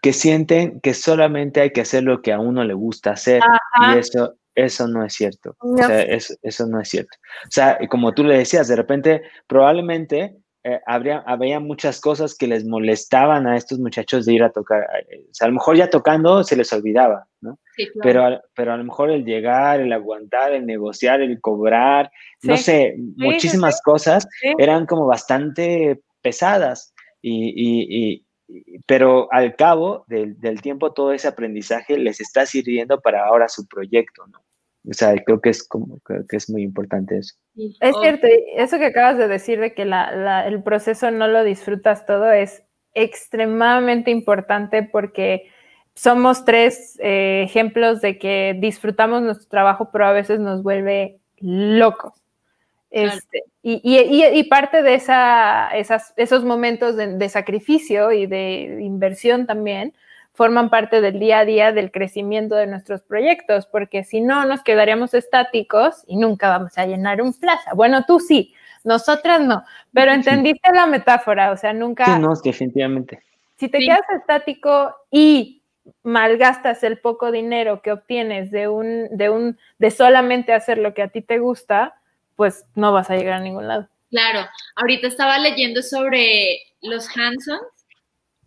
que sienten que solamente hay que hacer lo que a uno le gusta hacer y eso, eso no es cierto. O sea, eso, eso, no es cierto. O sea, como tú le decías, de repente, probablemente eh, habría, había muchas cosas que les molestaban a estos muchachos de ir a tocar. Eh, o sea, a lo mejor ya tocando se les olvidaba, ¿no? pero, pero a lo mejor el llegar, el aguantar, el negociar, el cobrar, no sé, muchísimas cosas eran como bastante pesadas. Y, pero al cabo del, del tiempo todo ese aprendizaje les está sirviendo para ahora su proyecto, ¿no? O sea, creo que es como que es muy importante eso. Es cierto, eso que acabas de decir de que el proceso no lo disfrutas todo es extremadamente importante porque somos tres eh, ejemplos de que disfrutamos nuestro trabajo, pero a veces nos vuelve locos. Este, y, parte de esa, esas, esos momentos de sacrificio y de inversión también forman parte del día a día del crecimiento de nuestros proyectos, porque si no, nos quedaríamos estáticos y nunca vamos a llenar un plaza. Bueno, tú sí, nosotras no, pero entendiste la metáfora, o sea, nunca... Sí, no, definitivamente. Si te quedas estático y malgastas el poco dinero que obtienes de un, de un, de solamente hacer lo que a ti te gusta, pues no vas a llegar a ningún lado. Claro, ahorita estaba leyendo sobre los Hansons,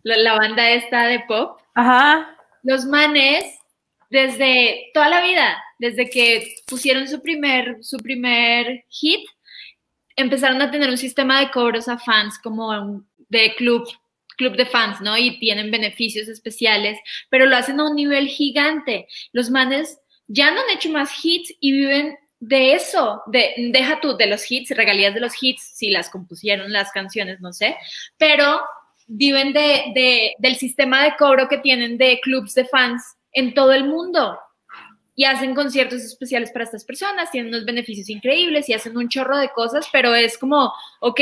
la banda esta de pop, Ajá. Los manes, desde toda la vida, desde que pusieron su primer, su primer hit, empezaron a tener un sistema de cobros a fans como de club, club de fans, ¿no? Y tienen beneficios especiales, pero lo hacen a un nivel gigante. Los manes ya no han hecho más hits y viven de eso, de, deja tú de los hits, regalías de los hits, si las compusieron las canciones, no sé, pero viven de, del sistema de cobro que tienen de clubs de fans en todo el mundo y hacen conciertos especiales para estas personas, tienen unos beneficios increíbles y hacen un chorro de cosas, pero es como, ok,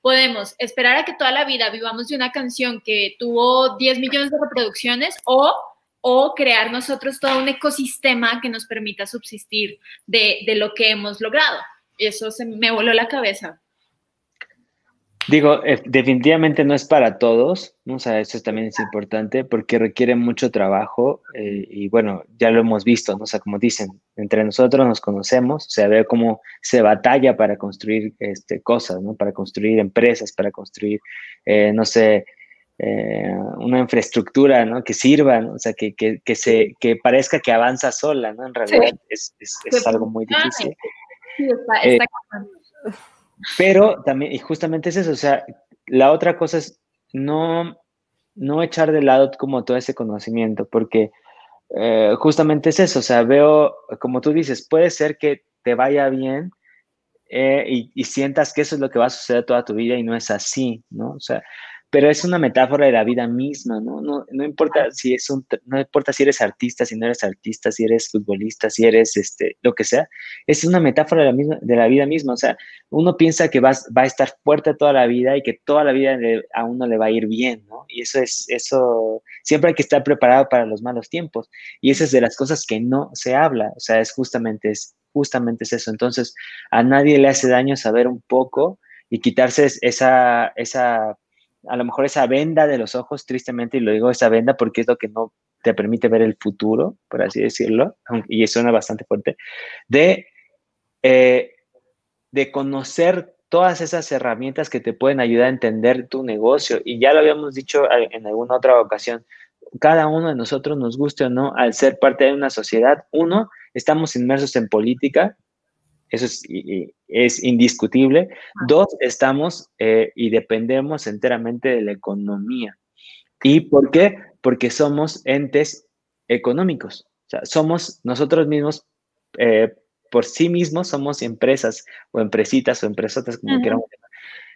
podemos esperar a que toda la vida vivamos de una canción que tuvo 10 millones de reproducciones o, o crear nosotros todo un ecosistema que nos permita subsistir de, de lo que hemos logrado. Eso se me voló la cabeza. Digo, eh, definitivamente no es para todos, ¿no? o sea, eso también es importante porque requiere mucho trabajo eh, y bueno, ya lo hemos visto, ¿no? o sea, como dicen, entre nosotros nos conocemos, o sea, ve cómo se batalla para construir este, cosas, ¿no? Para construir empresas, para construir, eh, no sé, una infraestructura, ¿no? Que sirva, ¿no? o sea, que, que, que, se, que parezca que avanza sola, ¿no? En realidad es, es, es, algo muy difícil. Sí, está, está pero también, y justamente es eso, o sea, la otra cosa es no, no echar de lado como todo ese conocimiento, porque eh, justamente es eso, o sea, veo, como tú dices, puede ser que te vaya bien eh, y, y, sientas que eso es lo que va a suceder toda tu vida y no es así, ¿no? O sea, pero es una metáfora de la vida misma, ¿no? No, no importa si es un, no importa si eres artista, si no eres artista, si eres futbolista, si eres este, lo que sea, es una metáfora de la, misma, de la vida misma, o sea, uno piensa que va, va a estar fuerte toda la vida y que toda la vida a uno le va a ir bien, ¿no? Y eso es, eso, siempre hay que estar preparado para los malos tiempos, y esa es de las cosas que no se habla, o sea, es justamente, es justamente es eso, entonces, a nadie le hace daño saber un poco y quitarse esa, esa a lo mejor esa venda de los ojos, tristemente, y lo digo esa venda porque es lo que no te permite ver el futuro, por así decirlo, y suena bastante fuerte, de, eh, de conocer todas esas herramientas que te pueden ayudar a entender tu negocio. Y ya lo habíamos dicho en alguna otra ocasión, cada uno de nosotros, nos guste o no, al ser parte de una sociedad, uno, estamos inmersos en política, eso es, es indiscutible. Dos, estamos eh, y dependemos enteramente de la economía. ¿Y por qué? Porque somos entes económicos. O sea, somos nosotros mismos, eh, por sí mismos, somos empresas o empresitas o empresotas, como queramos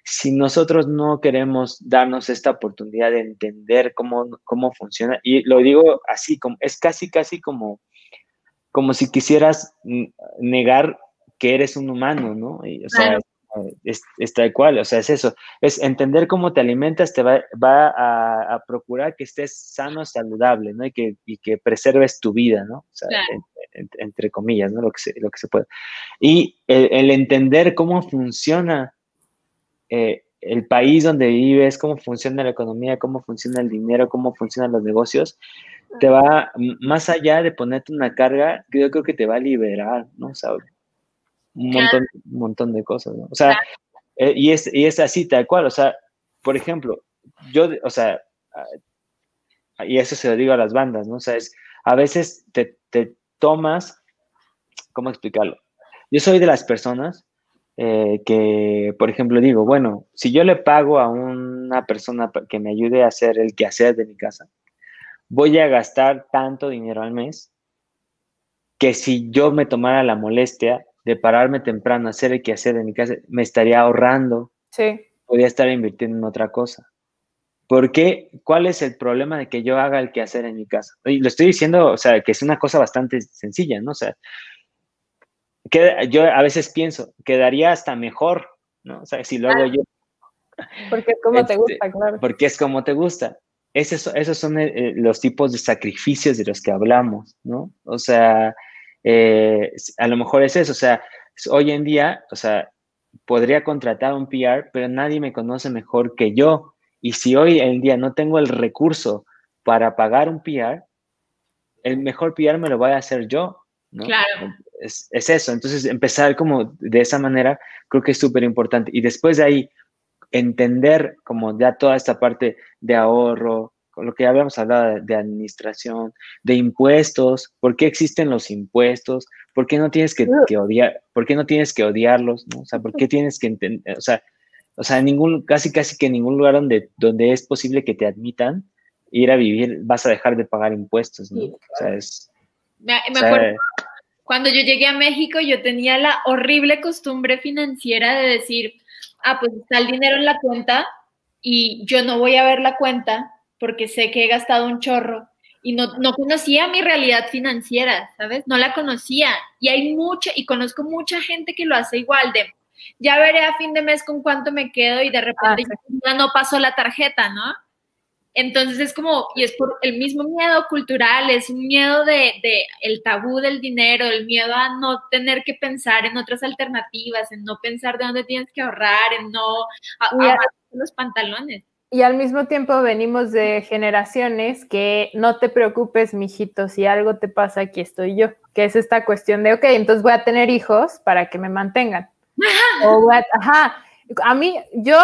Si nosotros no queremos darnos esta oportunidad de entender cómo, cómo funciona, y lo digo así, como, es casi, casi como, como si quisieras negar que eres un humano, ¿no? o sea, es, tal cual, o sea, es eso, es entender cómo te alimentas, te va, a, procurar que estés sano, saludable, ¿no? Y que, y que preserves tu vida, ¿no? O sea, entre comillas, ¿no? Lo que se, lo que se puede. Y el, entender cómo funciona eh, el país donde vives, cómo funciona la economía, cómo funciona el dinero, cómo funcionan los negocios, te va, más allá de ponerte una carga, yo creo que te va a liberar, ¿no? O un montón, un montón de cosas, ¿no? O sea, eh, y, es, y es así, tal cual, o sea, por ejemplo, yo, o sea, ah, y eso se lo digo a las bandas, ¿no? O sea, es, a veces te, te tomas, ¿cómo explicarlo? Yo soy de las personas eh, que, por ejemplo, digo, bueno, si yo le pago a una persona que me ayude a hacer el quehacer de mi casa, voy a gastar tanto dinero al mes que si yo me tomara la molestia de pararme temprano, hacer el quehacer en mi casa, me estaría ahorrando. Sí. Podría estar invirtiendo en otra cosa. ¿Por qué? ¿Cuál es el problema de que yo haga el quehacer en mi casa? Y lo estoy diciendo, o sea, que es una cosa bastante sencilla, ¿no? O sea, que yo a veces pienso, quedaría hasta mejor, ¿no? O sea, si lo hago yo. Porque es como te este, gusta, claro. Porque es como te gusta. Esos, esos son eh, eh, los tipos de sacrificios de los que hablamos, ¿no? O sea, eh, a lo mejor es eso, o sea, hoy en día, o sea, podría contratar un PR, pero nadie me conoce mejor que yo. Y si hoy en día no tengo el recurso para pagar un PR, el mejor PR me lo voy a hacer yo. ¿no? Claro. Es, es, eso. Entonces, empezar como de esa manera, creo que es súper importante. Y después de ahí, entender como ya toda esta parte de ahorro, lo que ya habíamos hablado de, administración, de impuestos, ¿por qué existen los impuestos? ¿Por qué no tienes que, odiar, por qué no tienes que odiarlos? ¿no? O sea, ¿por qué tienes que entender, o sea, o sea, ningún, casi casi que en ningún lugar donde, donde es posible que te admitan ir a vivir vas a dejar de pagar impuestos, ¿no? O sea, es... Me, acuerdo, cuando yo llegué a México yo tenía la horrible costumbre financiera de decir, ah, pues está el dinero en la cuenta y yo no voy a ver la cuenta porque sé que he gastado un chorro y no, conocía mi realidad financiera, ¿sabes? No la conocía. Y hay mucha, y conozco mucha gente que lo hace igual de, ya veré a fin de mes con cuánto me quedo y de repente ah, ya no pasó la tarjeta, ¿no? Entonces es como, y es por el mismo miedo cultural, es un miedo de, de, el tabú del dinero, el miedo a no tener que pensar en otras alternativas, en no pensar de dónde tienes que ahorrar, en no a, los pantalones. Y al mismo tiempo venimos de generaciones que no te preocupes, mijito, si algo te pasa, aquí estoy yo, que es esta cuestión de, ok, entonces voy a tener hijos para que me mantengan. o ajá, a mí, yo,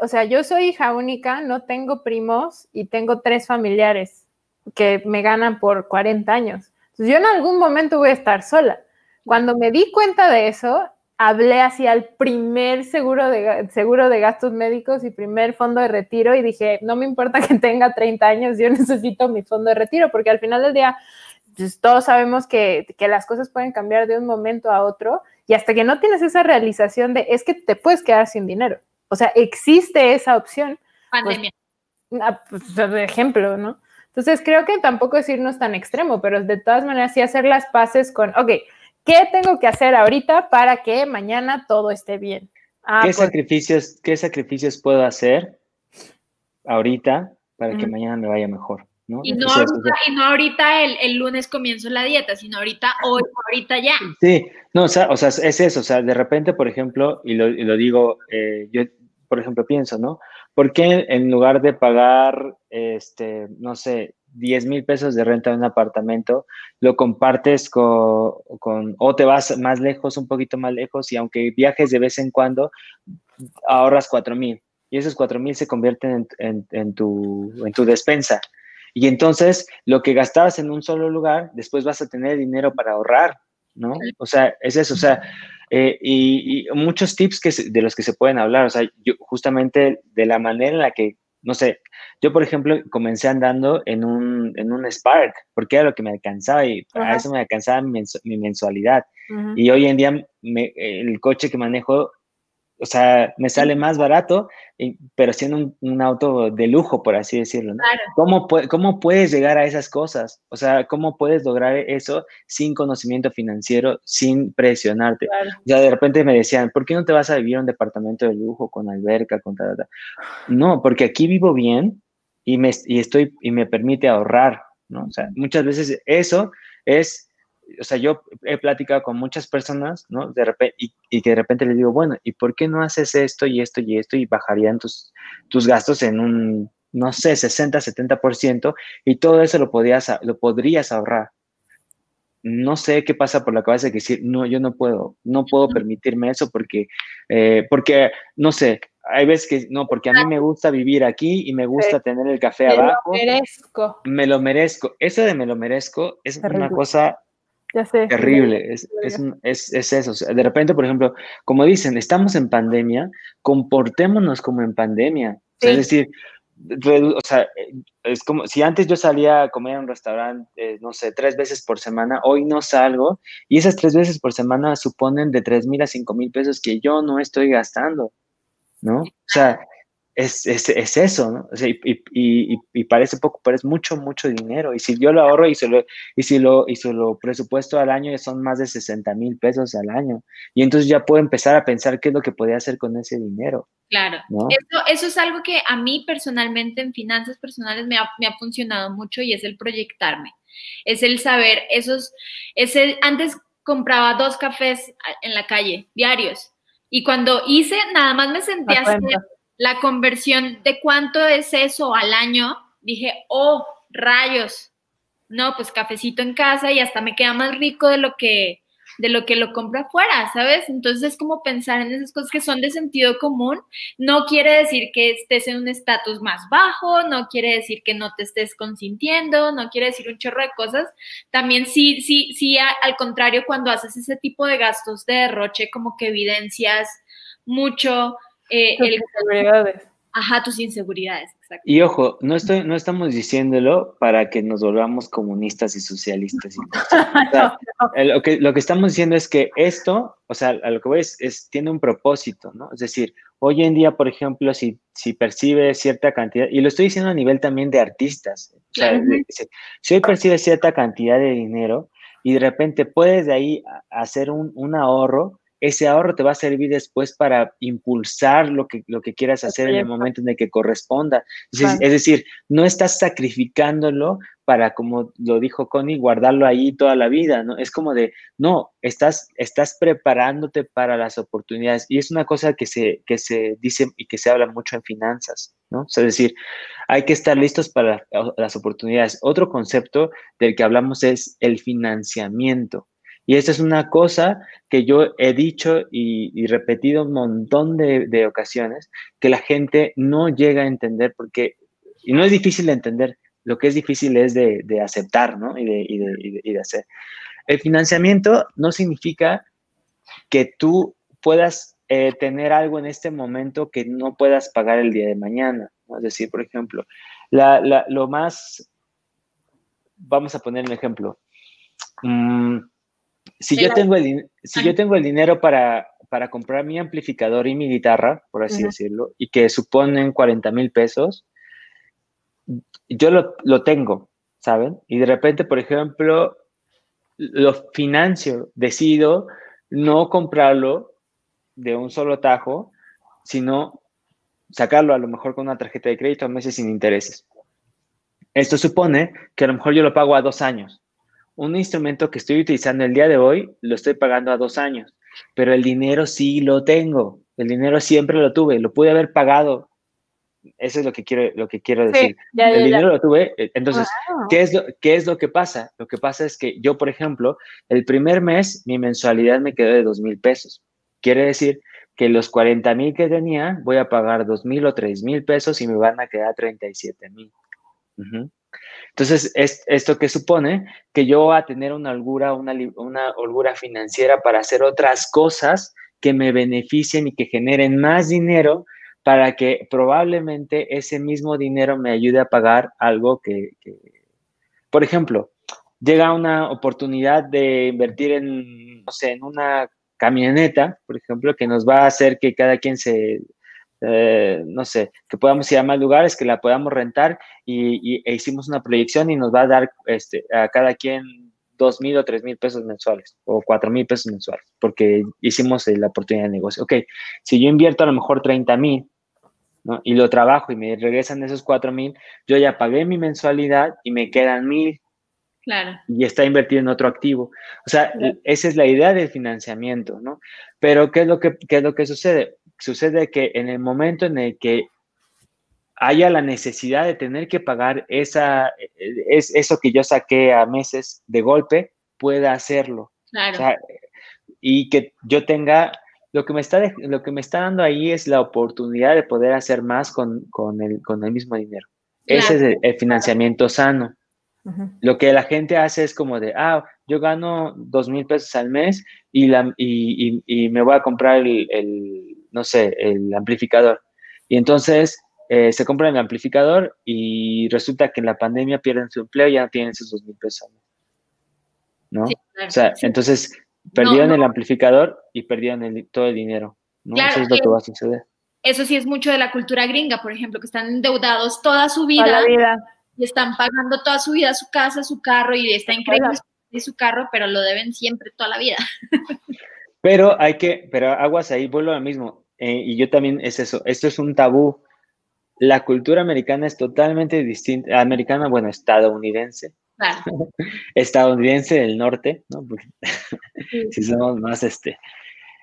o sea, yo soy hija única, no tengo primos y tengo tres familiares que me ganan por 40 años. Entonces, yo en algún momento voy a estar sola. Cuando me di cuenta de eso, hablé hacia el primer seguro de, seguro de gastos médicos y primer fondo de retiro y dije, no me importa que tenga 30 años, yo necesito mi fondo de retiro, porque al final del día, pues, todos sabemos que, que las cosas pueden cambiar de un momento a otro y hasta que no tienes esa realización de es que te puedes quedar sin dinero. O sea, existe esa opción. Pues, Pandemia. Ah, pues, de ejemplo, ¿no? Entonces creo que tampoco es irnos tan extremo, pero de todas maneras sí hacer las paces con, ok, ¿qué tengo que hacer ahorita para que mañana todo esté bien? Ah, ¿Qué, pues sacrificios, ¿Qué sacrificios puedo hacer ahorita para que mañana me vaya mejor? Y, no ahorita, el, lunes comienzo la dieta, sino ahorita, hoy, ahorita ya. Sí, no, o sea, o sea, es eso, o sea, de repente, por ejemplo, y lo, digo, eh, yo, por ejemplo, pienso, ¿no? ¿Por qué en lugar de pagar, este, no sé, 10 mil pesos de renta de un apartamento, lo compartes con, con, o te vas más lejos, un poquito más lejos, y aunque viajes de vez en cuando, ahorras 4 mil. Y esos 4 mil se convierten en, en, tu, en tu despensa. Y entonces lo que gastabas en un solo lugar, después vas a tener dinero para ahorrar, ¿no? O sea, es eso, o sea, eh, y, muchos tips que de los que se pueden hablar, o sea, yo justamente de la manera en la que, no sé, yo por ejemplo comencé andando en un, en un Spark, porque era lo que me alcanzaba y para eso me alcanzaba mi, mensualidad. Y hoy en día el coche que manejo o sea, me sale más barato, pero siendo un, auto de lujo, por así decirlo. ¿no? ¿Cómo, ¿Cómo, puedes llegar a esas cosas? O sea, ¿cómo puedes lograr eso sin conocimiento financiero, sin presionarte? Ya de repente me decían, ¿por qué no te vas a vivir en un departamento de lujo con alberca, con tal, tal? No, porque aquí vivo bien y me, y estoy, y me permite ahorrar, ¿no? O sea, muchas veces eso es o sea, yo he platicado con muchas personas, ¿no? De repente, y, que de repente les digo, bueno, ¿y por qué no haces esto y esto y esto? Y bajarían tus, tus gastos en un, no sé, 60, 70%, y todo eso lo, podías, lo podrías ahorrar. No sé qué pasa por la cabeza de decir, no, yo no puedo, no puedo permitirme eso porque, eh, porque, no sé, hay veces que no, porque a mí me gusta vivir aquí y me gusta tener el café abajo. Me lo merezco. Me lo merezco. Eso de me lo merezco es una cosa ya sé. Terrible, es, es, es, eso. de repente, por ejemplo, como dicen, estamos en pandemia, comportémonos como en pandemia. es decir, o sea, es como si antes yo salía a comer en un restaurante, eh, no sé, tres veces por semana, hoy no salgo y esas tres veces por semana suponen de tres mil a cinco mil pesos que yo no estoy gastando, ¿no? O sea, es, es, es eso, ¿no? O sea, y, y, y, parece poco, pero es mucho, mucho dinero. Y si yo lo ahorro y se lo, y si lo, y se lo presupuesto al año, son más de 60 mil pesos al año. Y entonces ya puedo empezar a pensar qué es lo que podría hacer con ese dinero. Claro. Eso, eso, es algo que a mí personalmente en finanzas personales me ha, me ha funcionado mucho y es el proyectarme. Es el saber, esos, ese, antes compraba dos cafés en la calle, diarios. Y cuando hice, nada más me sentía la conversión de cuánto es eso al año, dije, oh, rayos, no, pues cafecito en casa y hasta me queda más rico de lo que de lo que lo compra afuera, ¿sabes? Entonces es como pensar en esas cosas que son de sentido común. No quiere decir que estés en un estatus más bajo, no quiere decir que no te estés consintiendo, no quiere decir un chorro de cosas. También sí, sí, sí, al contrario, cuando haces ese tipo de gastos de derroche, como que evidencias mucho eh, tus inseguridades. Ajá, tus inseguridades, exacto. Y ojo, no, estoy, no estamos diciéndolo para que nos volvamos comunistas y socialistas. lo, que, lo que estamos diciendo es que esto, o sea, a lo que voy es, tiene un propósito, ¿no? Es decir, hoy en día, por ejemplo, si, si percibe cierta cantidad, y lo estoy diciendo a nivel también de artistas, o sea, si hoy percibe cierta cantidad de dinero y de repente puedes de ahí hacer un, un ahorro, ese ahorro te va a servir después para impulsar lo que, lo que quieras hacer en el momento en el que corresponda. Es, decir, no estás sacrificándolo para, como lo dijo Connie, guardarlo ahí toda la vida, ¿no? Es como de, no, estás, estás preparándote para las oportunidades. Y es una cosa que se, que se dice y que se habla mucho en finanzas, ¿no? es decir, hay que estar listos para las oportunidades. Otro concepto del que hablamos es el financiamiento. Y esta es una cosa que yo he dicho y, repetido un montón de, ocasiones, que la gente no llega a entender porque, y no es difícil de entender, lo que es difícil es de, aceptar, ¿no? Y de, hacer. El financiamiento no significa que tú puedas eh, tener algo en este momento que no puedas pagar el día de mañana. Es decir, por ejemplo, lo más, vamos a poner un ejemplo. Mm, si yo tengo el, si yo tengo el dinero para, para comprar mi amplificador y mi guitarra, por así decirlo, y que suponen 40 mil pesos, yo lo, lo, tengo, ¿saben? Y de repente, por ejemplo, lo financio, decido no comprarlo de un solo tajo, sino sacarlo a lo mejor con una tarjeta de crédito a meses sin intereses. Esto supone que a lo mejor yo lo pago a dos años un instrumento que estoy utilizando el día de hoy, lo estoy pagando a dos años, pero el dinero sí lo tengo, el dinero siempre lo tuve, lo pude haber pagado. Eso es lo que quiero, lo que quiero decir. el dinero lo tuve. Eh, entonces, ¿qué, es lo, ¿qué es lo que pasa? Lo que pasa es que yo, por ejemplo, el primer mes mi mensualidad me quedó de dos mil pesos. Quiere decir que los 40 mil que tenía voy a pagar dos mil o tres mil pesos y me van a quedar 37 mil. Entonces, es, esto que supone que yo voy a tener una holgura, una, una holgura financiera para hacer otras cosas que me beneficien y que generen más dinero para que probablemente ese mismo dinero me ayude a pagar algo que, por ejemplo, llega una oportunidad de invertir en, no sé, en una camioneta, por ejemplo, que nos va a hacer que cada quien se eh, no sé, que podamos ir a más lugares, que la podamos rentar y, e hicimos una proyección y nos va a dar este, a cada quien dos mil o tres mil pesos mensuales o cuatro mil pesos mensuales, porque hicimos la oportunidad de negocio. Ok, si yo invierto a lo mejor 30 mil ¿no? y lo trabajo y me regresan esos cuatro mil, yo ya pagué mi mensualidad y me quedan mil. Claro. Y está invertido en otro activo. O sea, esa es la idea del financiamiento, ¿no? Pero ¿qué es lo que, qué es lo que sucede? Sucede que en el momento en el que haya la necesidad de tener que pagar esa, es, eso que yo saqué a meses de golpe, pueda hacerlo. Claro. y que yo tenga, lo que, me está, lo que me está dando ahí es la oportunidad de poder hacer más con, el, con el mismo dinero. Ese es el, financiamiento sano. Lo que la gente hace es como de, ah, yo gano dos mil pesos al mes y, la, y, me voy a comprar el, no sé, el amplificador. Y entonces eh, se compran el amplificador y resulta que en la pandemia pierden su empleo y ya no tienen esos dos mil pesos. ¿No? o sea, entonces perdieron el amplificador y perdieron todo el dinero. ¿no? eso es lo que va a suceder. Eso sí es mucho de la cultura gringa, por ejemplo, que están endeudados toda su vida, y están pagando toda su vida su casa, su carro y está increíble su carro, pero lo deben siempre toda la vida. Pero hay que, pero aguas ahí, vuelvo a lo mismo. Eh, y yo también es eso, esto es un tabú. La cultura americana es totalmente distinta, americana, bueno, estadounidense. Claro. estadounidense del norte, ¿no? si somos más este.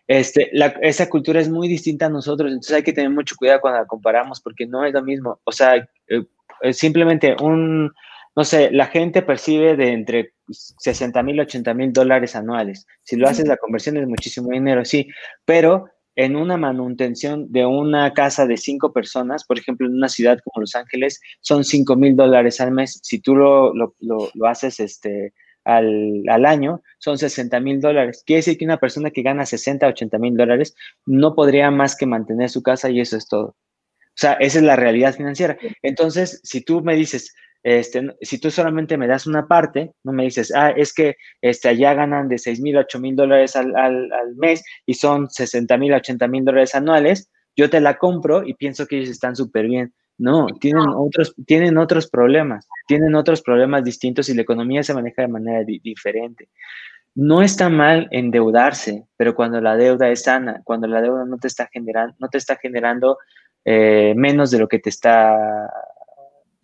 Este, esa cultura es muy distinta a nosotros, entonces hay que tener mucho cuidado cuando la comparamos porque no es lo mismo. O sea, eh, simplemente un, no sé, la gente percibe de entre 60 mil, 80 mil dólares anuales. Si lo haces, la conversión es muchísimo dinero, sí, pero en una manutención de una casa de cinco personas, por ejemplo, en una ciudad como Los Ángeles, son 5 mil dólares al mes. Si tú lo, lo, lo, haces este, al, al, año, son 60 mil dólares. Quiere decir que una persona que gana 60, 80 mil dólares no podría más que mantener su casa y eso es todo. O sea, esa es la realidad financiera. Entonces, si tú me dices, este, si tú solamente me das una parte, no me dices, ah, es que este, allá ganan de 6 mil, 8 mil dólares al, mes y son 60 mil, 80 mil dólares anuales, yo te la compro y pienso que ellos están súper bien. No, tienen otros, tienen otros problemas, tienen otros problemas distintos y la economía se maneja de manera diferente. no está mal endeudarse, pero cuando la deuda es sana, cuando la deuda no te está generando, no te está generando eh, menos de lo que te está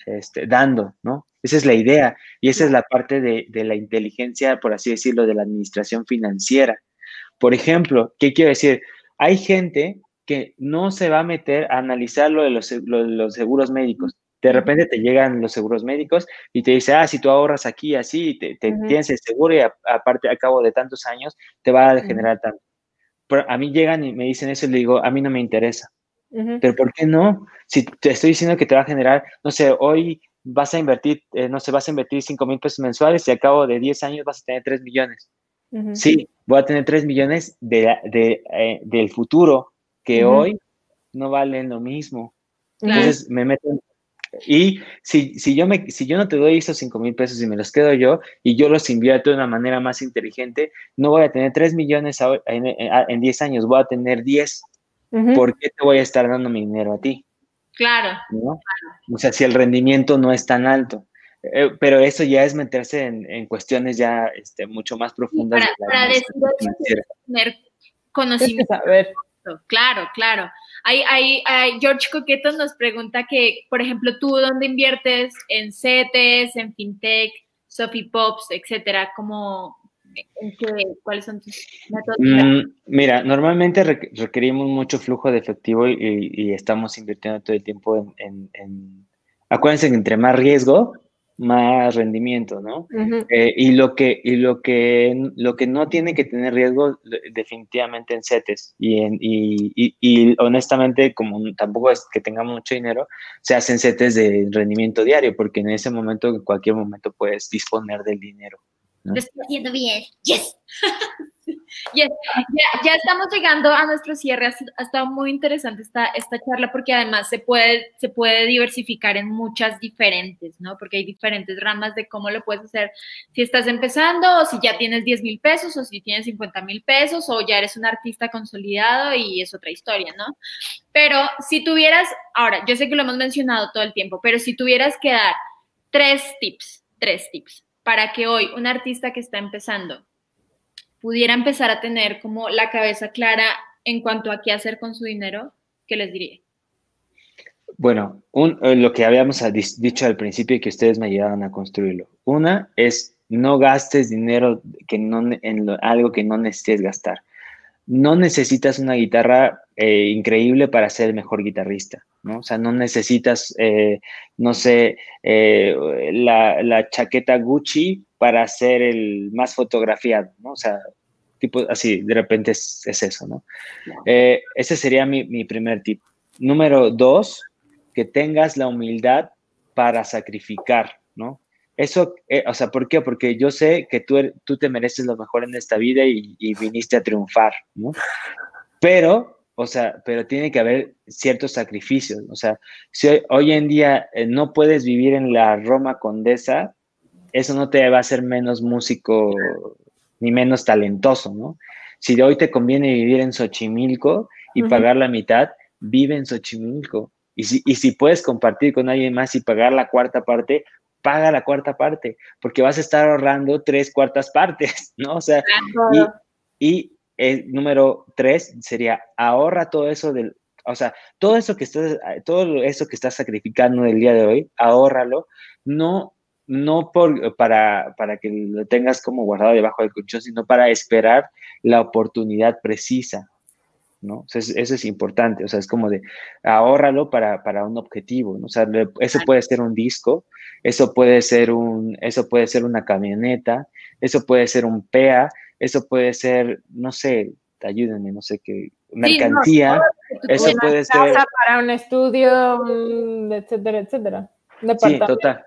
este, dando, ¿no? Esa es la idea y esa es la parte de, de, la inteligencia, por así decirlo, de la administración financiera. Por ejemplo, ¿qué quiero decir? Hay gente que no se va a meter a analizar lo de los, los seguros médicos. De repente te llegan los seguros médicos y te dice, ah, si tú ahorras aquí, así, te, tienes el seguro y aparte, a cabo de tantos años, te va a generar tanto. Pero a mí llegan y me dicen eso y le digo, a mí no me interesa. Pero ¿por qué no? Si te estoy diciendo que te va a generar, no sé, hoy vas a invertir, eh, no sé, vas a invertir 5 mil pesos mensuales y a cabo de 10 años vas a tener 3 millones. Sí, voy a tener 3 millones de, de eh, del futuro que hoy no valen lo mismo. Entonces me meto y si, si, yo me, si yo no te doy esos 5 mil pesos y me los quedo yo y yo los invierto de una manera más inteligente, no voy a tener 3 millones en, en, 10 años, voy a tener 10. ¿Por qué te voy a estar dando mi dinero a ti? Claro, O sea, si el rendimiento no es tan alto. Eh, pero eso ya es meterse en, cuestiones ya este, mucho más profundas. para, decir tener conocimiento. Claro, claro. Hay, hay, George Coqueto nos pregunta que, por ejemplo, tú dónde inviertes en CETES, en FinTech, Sophie Pops, etcétera, ¿cómo, en qué, ¿cuáles son tus métodos? Mm, mira, normalmente requerimos mucho flujo de efectivo y, estamos invirtiendo todo el tiempo en, en, acuérdense que entre más riesgo, más rendimiento, ¿no? Eh, y lo que y lo que lo que no tiene que tener riesgo definitivamente en CETES y en y, y, honestamente como tampoco es que tengamos mucho dinero se hacen CETES de rendimiento diario porque en ese momento en cualquier momento puedes disponer del dinero. Lo estoy haciendo bien. Yes. Ya, ya, estamos llegando a nuestro cierre. Ha, estado muy interesante esta, esta charla porque además se puede, se puede diversificar en muchas diferentes, ¿no? Porque hay diferentes ramas de cómo lo puedes hacer si estás empezando o si ya tienes 10 mil pesos o si tienes 50 mil pesos o ya eres un artista consolidado y es otra historia, ¿no? Pero si tuvieras, ahora, yo sé que lo hemos mencionado todo el tiempo, pero si tuvieras que dar tres tips, tres tips para que hoy un artista que está empezando pudiera empezar a tener como la cabeza clara en cuanto a qué hacer con su dinero, ¿qué les diría? Bueno, eh, lo que habíamos dicho al principio y que ustedes me ayudaron a construirlo. Una es no gastes dinero que no, en algo que no necesites gastar. No necesitas una guitarra eh, increíble para ser el mejor guitarrista, ¿no? O sea, no necesitas, eh, no sé, la, la, chaqueta Gucci para ser el más fotografiado, ¿no? O sea, tipo así, de repente es, eso, ¿no? Eh, ese sería mi, primer tip. Número dos, que tengas la humildad para sacrificar, ¿no? Eso, eh, o sea, ¿por qué? Porque yo sé que tú, er, tú te mereces lo mejor en esta vida y, viniste a triunfar, ¿no? Pero, o sea, pero tiene que haber ciertos sacrificios, o sea, si hoy, en día eh, no puedes vivir en la Roma Condesa, eso no te va a hacer menos músico ni menos talentoso, ¿no? Si de hoy te conviene vivir en Xochimilco y pagar la mitad, vive en Xochimilco. Y si, y si puedes compartir con alguien más y pagar la cuarta parte, paga la cuarta parte, porque vas a estar ahorrando tres cuartas partes, ¿no? O sea, y, el número tres sería ahorra todo eso del, o sea, todo eso que estás, todo eso que estás sacrificando el día de hoy, ahórralo, no no por, para, para que lo tengas como guardado debajo del colchón, sino para esperar la oportunidad precisa, ¿no? eso es importante, o sea, es como de ahórralo para, para un objetivo, ¿no? O sea, eso puede ser un disco, eso puede ser un, eso puede ser una camioneta, eso puede ser un PEA, eso puede ser, no sé, ayúdenme, no sé qué, mercancía, eso puede ser... Para un estudio, etcétera, etcétera. Sí, total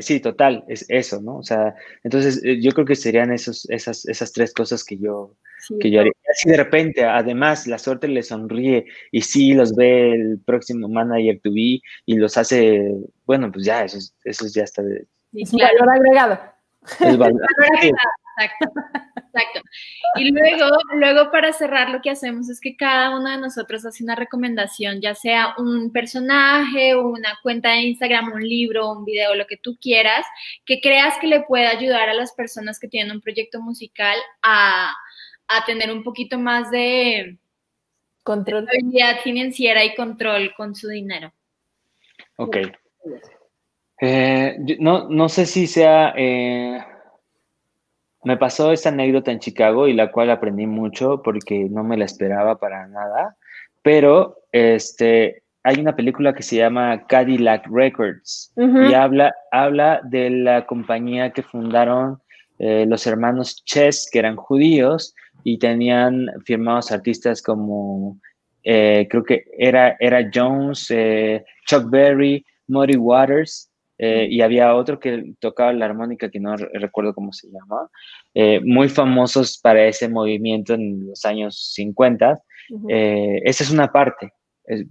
sí, total, es eso, ¿no? O sea, entonces eh, yo creo que serían esos, esas, esas tres cosas que yo, que yo haría. Así de repente, además, la suerte le sonríe y sí los ve el próximo manager to be y los hace, bueno, pues ya, eso, eso ya está. Es valor agregado. Es valor agregado, exacto. Exacto. Y luego, luego para cerrar lo que hacemos es que cada uno de nosotros hace una recomendación, ya sea un personaje, una cuenta de Instagram, un libro, un video, lo que tú quieras, que creas que le pueda ayudar a las personas que tienen un proyecto musical a, tener un poquito más de control. habilidad financiera y control con su dinero. Ok. Eh, no, no sé si sea... Eh, me pasó esta anécdota en Chicago y la cual aprendí mucho porque no me la esperaba para nada, pero este, hay una película que se llama Cadillac Records y habla, habla de la compañía que fundaron eh, los hermanos Chess, que eran judíos y tenían firmados artistas como, eh, creo que era, era Jones, eh, Chuck Berry, Muddy Waters, eh, y había otro que tocaba la armónica que no recuerdo cómo se llama, muy famosos para ese movimiento en los años 50. Eh, esa es una parte,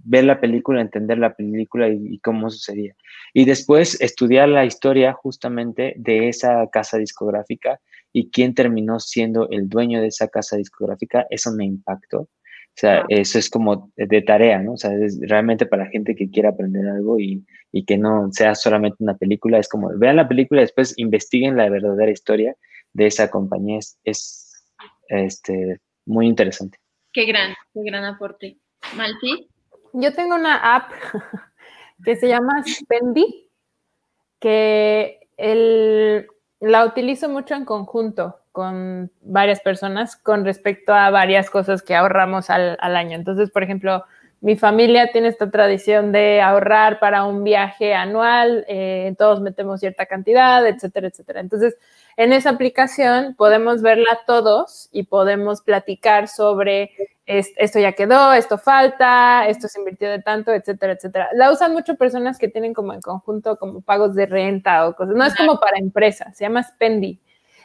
ver la película, entender la película y, cómo sucedía. Y después estudiar la historia justamente de esa casa discográfica y quién terminó siendo el dueño de esa casa discográfica, eso me impactó. O sea, eso es como de tarea, ¿no? O sea, es realmente para gente que quiera aprender algo y, que no sea solamente una película. Es como, vean la película y después investiguen la verdadera historia de esa compañía. Es, este, muy interesante. Qué gran, qué gran aporte. Malti. Yo tengo una app que se llama Spendy, que el, la utilizo mucho en conjunto con varias personas con respecto a varias cosas que ahorramos al, año. Entonces, por ejemplo, mi familia tiene esta tradición de ahorrar para un viaje anual, eh, todos metemos cierta cantidad, etcétera, etcétera. Entonces, en esa aplicación podemos verla todos y podemos platicar sobre esto ya quedó, esto falta, esto se invirtió de tanto, etcétera, etcétera. La usan mucho personas que tienen como en conjunto como pagos de renta o cosas. No es como para empresas, se llama Spendy.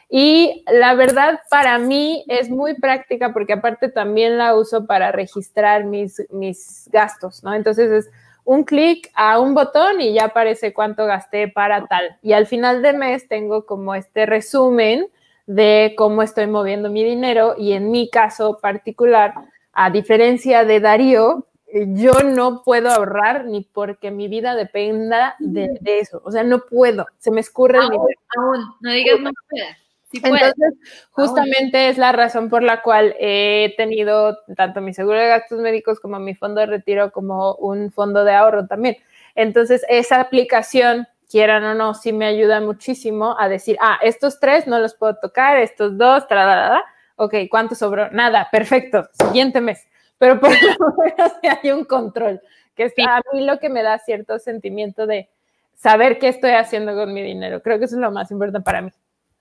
Y la verdad para mí es muy práctica porque aparte también la uso para registrar mis, mis gastos, ¿no? Entonces es un clic a un botón y ya aparece cuánto gasté para tal. Y al final de mes tengo como este resumen de cómo estoy moviendo mi dinero y en mi caso particular, a diferencia de Darío, yo no puedo ahorrar ni porque mi vida dependa de, eso. O sea, no puedo, se me escurre el dinero. Aún, no digas no puedes. Entonces, ah, justamente es la razón por la cual he tenido tanto mi seguro de gastos médicos como mi fondo de retiro como un fondo de ahorro también. Entonces, esa aplicación, quieran o no, sí me ayuda muchísimo a decir, ah, estos tres no los puedo tocar, estos dos, tra, ok, ¿cuánto sobró? Nada, perfecto, siguiente mes. Pero por lo menos hay un control, que es a mí lo que me da cierto sentimiento de saber qué estoy haciendo con mi dinero. Creo que eso es lo más importante para mí.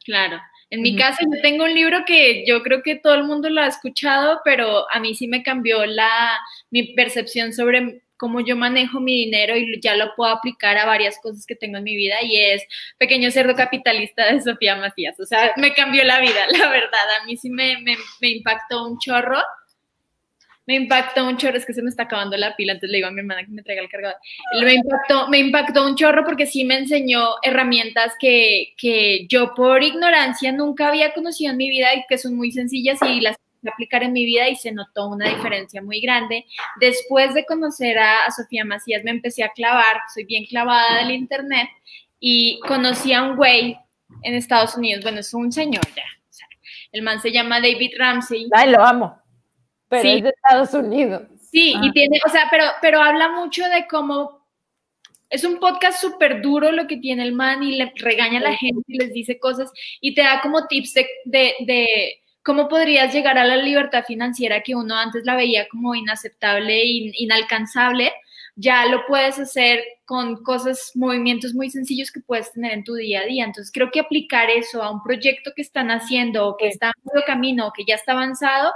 Claro. En mi caso, yo tengo un libro que yo creo que todo el mundo lo ha escuchado, pero a mí sí me cambió la, mi percepción sobre cómo yo manejo mi dinero y ya lo puedo aplicar a varias cosas que tengo en mi vida y es Pequeño Cerdo Capitalista de Sofía Macías. O sea, me cambió la vida, la verdad. A mí sí me, me, me impactó un chorro me impactó un chorro, es que se me está acabando la pila, entonces le digo a mi hermana que me traiga el cargador. Me impactó, me impactó un chorro porque sí me enseñó herramientas que, que yo por ignorancia nunca había conocido en mi vida y que son muy sencillas y las aplicar en mi vida y se notó una diferencia muy grande. Después de conocer a, Sofía Macías me empecé a clavar, soy bien clavada del internet y conocí a un güey en Estados Unidos, bueno, es un señor ya, el man se llama David Ramsey. Ay, lo amo pero es de Estados Unidos. Sí, y ah. tiene, o sea, pero, pero habla mucho de cómo es un podcast súper duro lo que tiene el man y le regaña a la gente y les dice cosas y te da como tips de, de, cómo podrías llegar a la libertad financiera que uno antes la veía como inaceptable e inalcanzable. Ya lo puedes hacer con cosas, movimientos muy sencillos que puedes tener en tu día a día. Entonces, creo que aplicar eso a un proyecto que están haciendo o que está en medio camino o que ya está avanzado,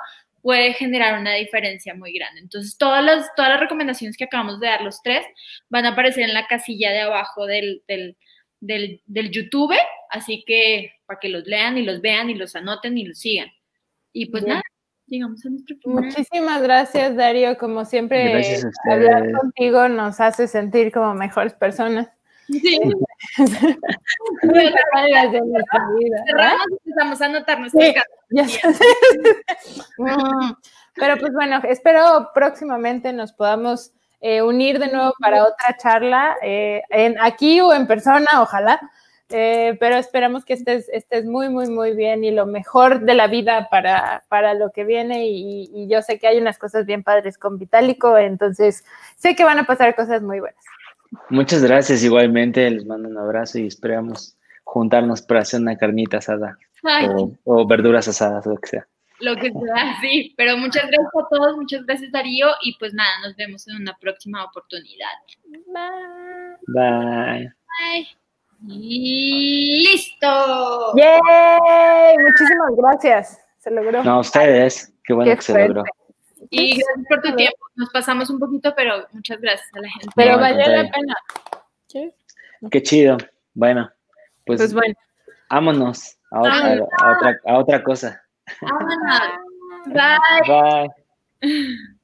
puede generar una diferencia muy grande. Entonces, todas las, todas las recomendaciones que acabamos de dar los tres van a aparecer en la casilla de abajo del, del, del, YouTube, así que para que los lean y los vean y los anoten y los sigan. Y pues nada, llegamos a nuestro final. Muchísimas gracias, Darío. Como siempre, hablar contigo nos hace sentir como mejores personas. Sí. de nuestra vida. Cerramos y empezamos a anotarnos. Sí, mm, Pero pues bueno, espero próximamente nos podamos eh, unir de nuevo para otra charla, eh, en, aquí o en persona, ojalá. Eh, pero esperamos que estés, estés muy, muy, muy bien y lo mejor de la vida para, para lo que viene. Y, y, yo sé que hay unas cosas bien padres con Vitálico, entonces sé que van a pasar cosas muy buenas. Muchas gracias, igualmente les mando un abrazo y esperamos juntarnos para hacer una carnita asada o, o, verduras asadas, lo que sea. Lo que sea, sí, pero muchas gracias a todos, muchas gracias Darío y pues nada, nos vemos en una próxima oportunidad. Bye. Bye. Bye. listo. ¡Yay! Muchísimas gracias. Se logró. No, ustedes. Qué bueno que se logró. Y gracias por tu tiempo. Nos pasamos un poquito, pero muchas gracias a la gente. Pero valió la pena. Qué chido. Bueno, pues, pues bueno. vámonos a otra, a otra, a otra cosa. Vámonos. Bye. Bye.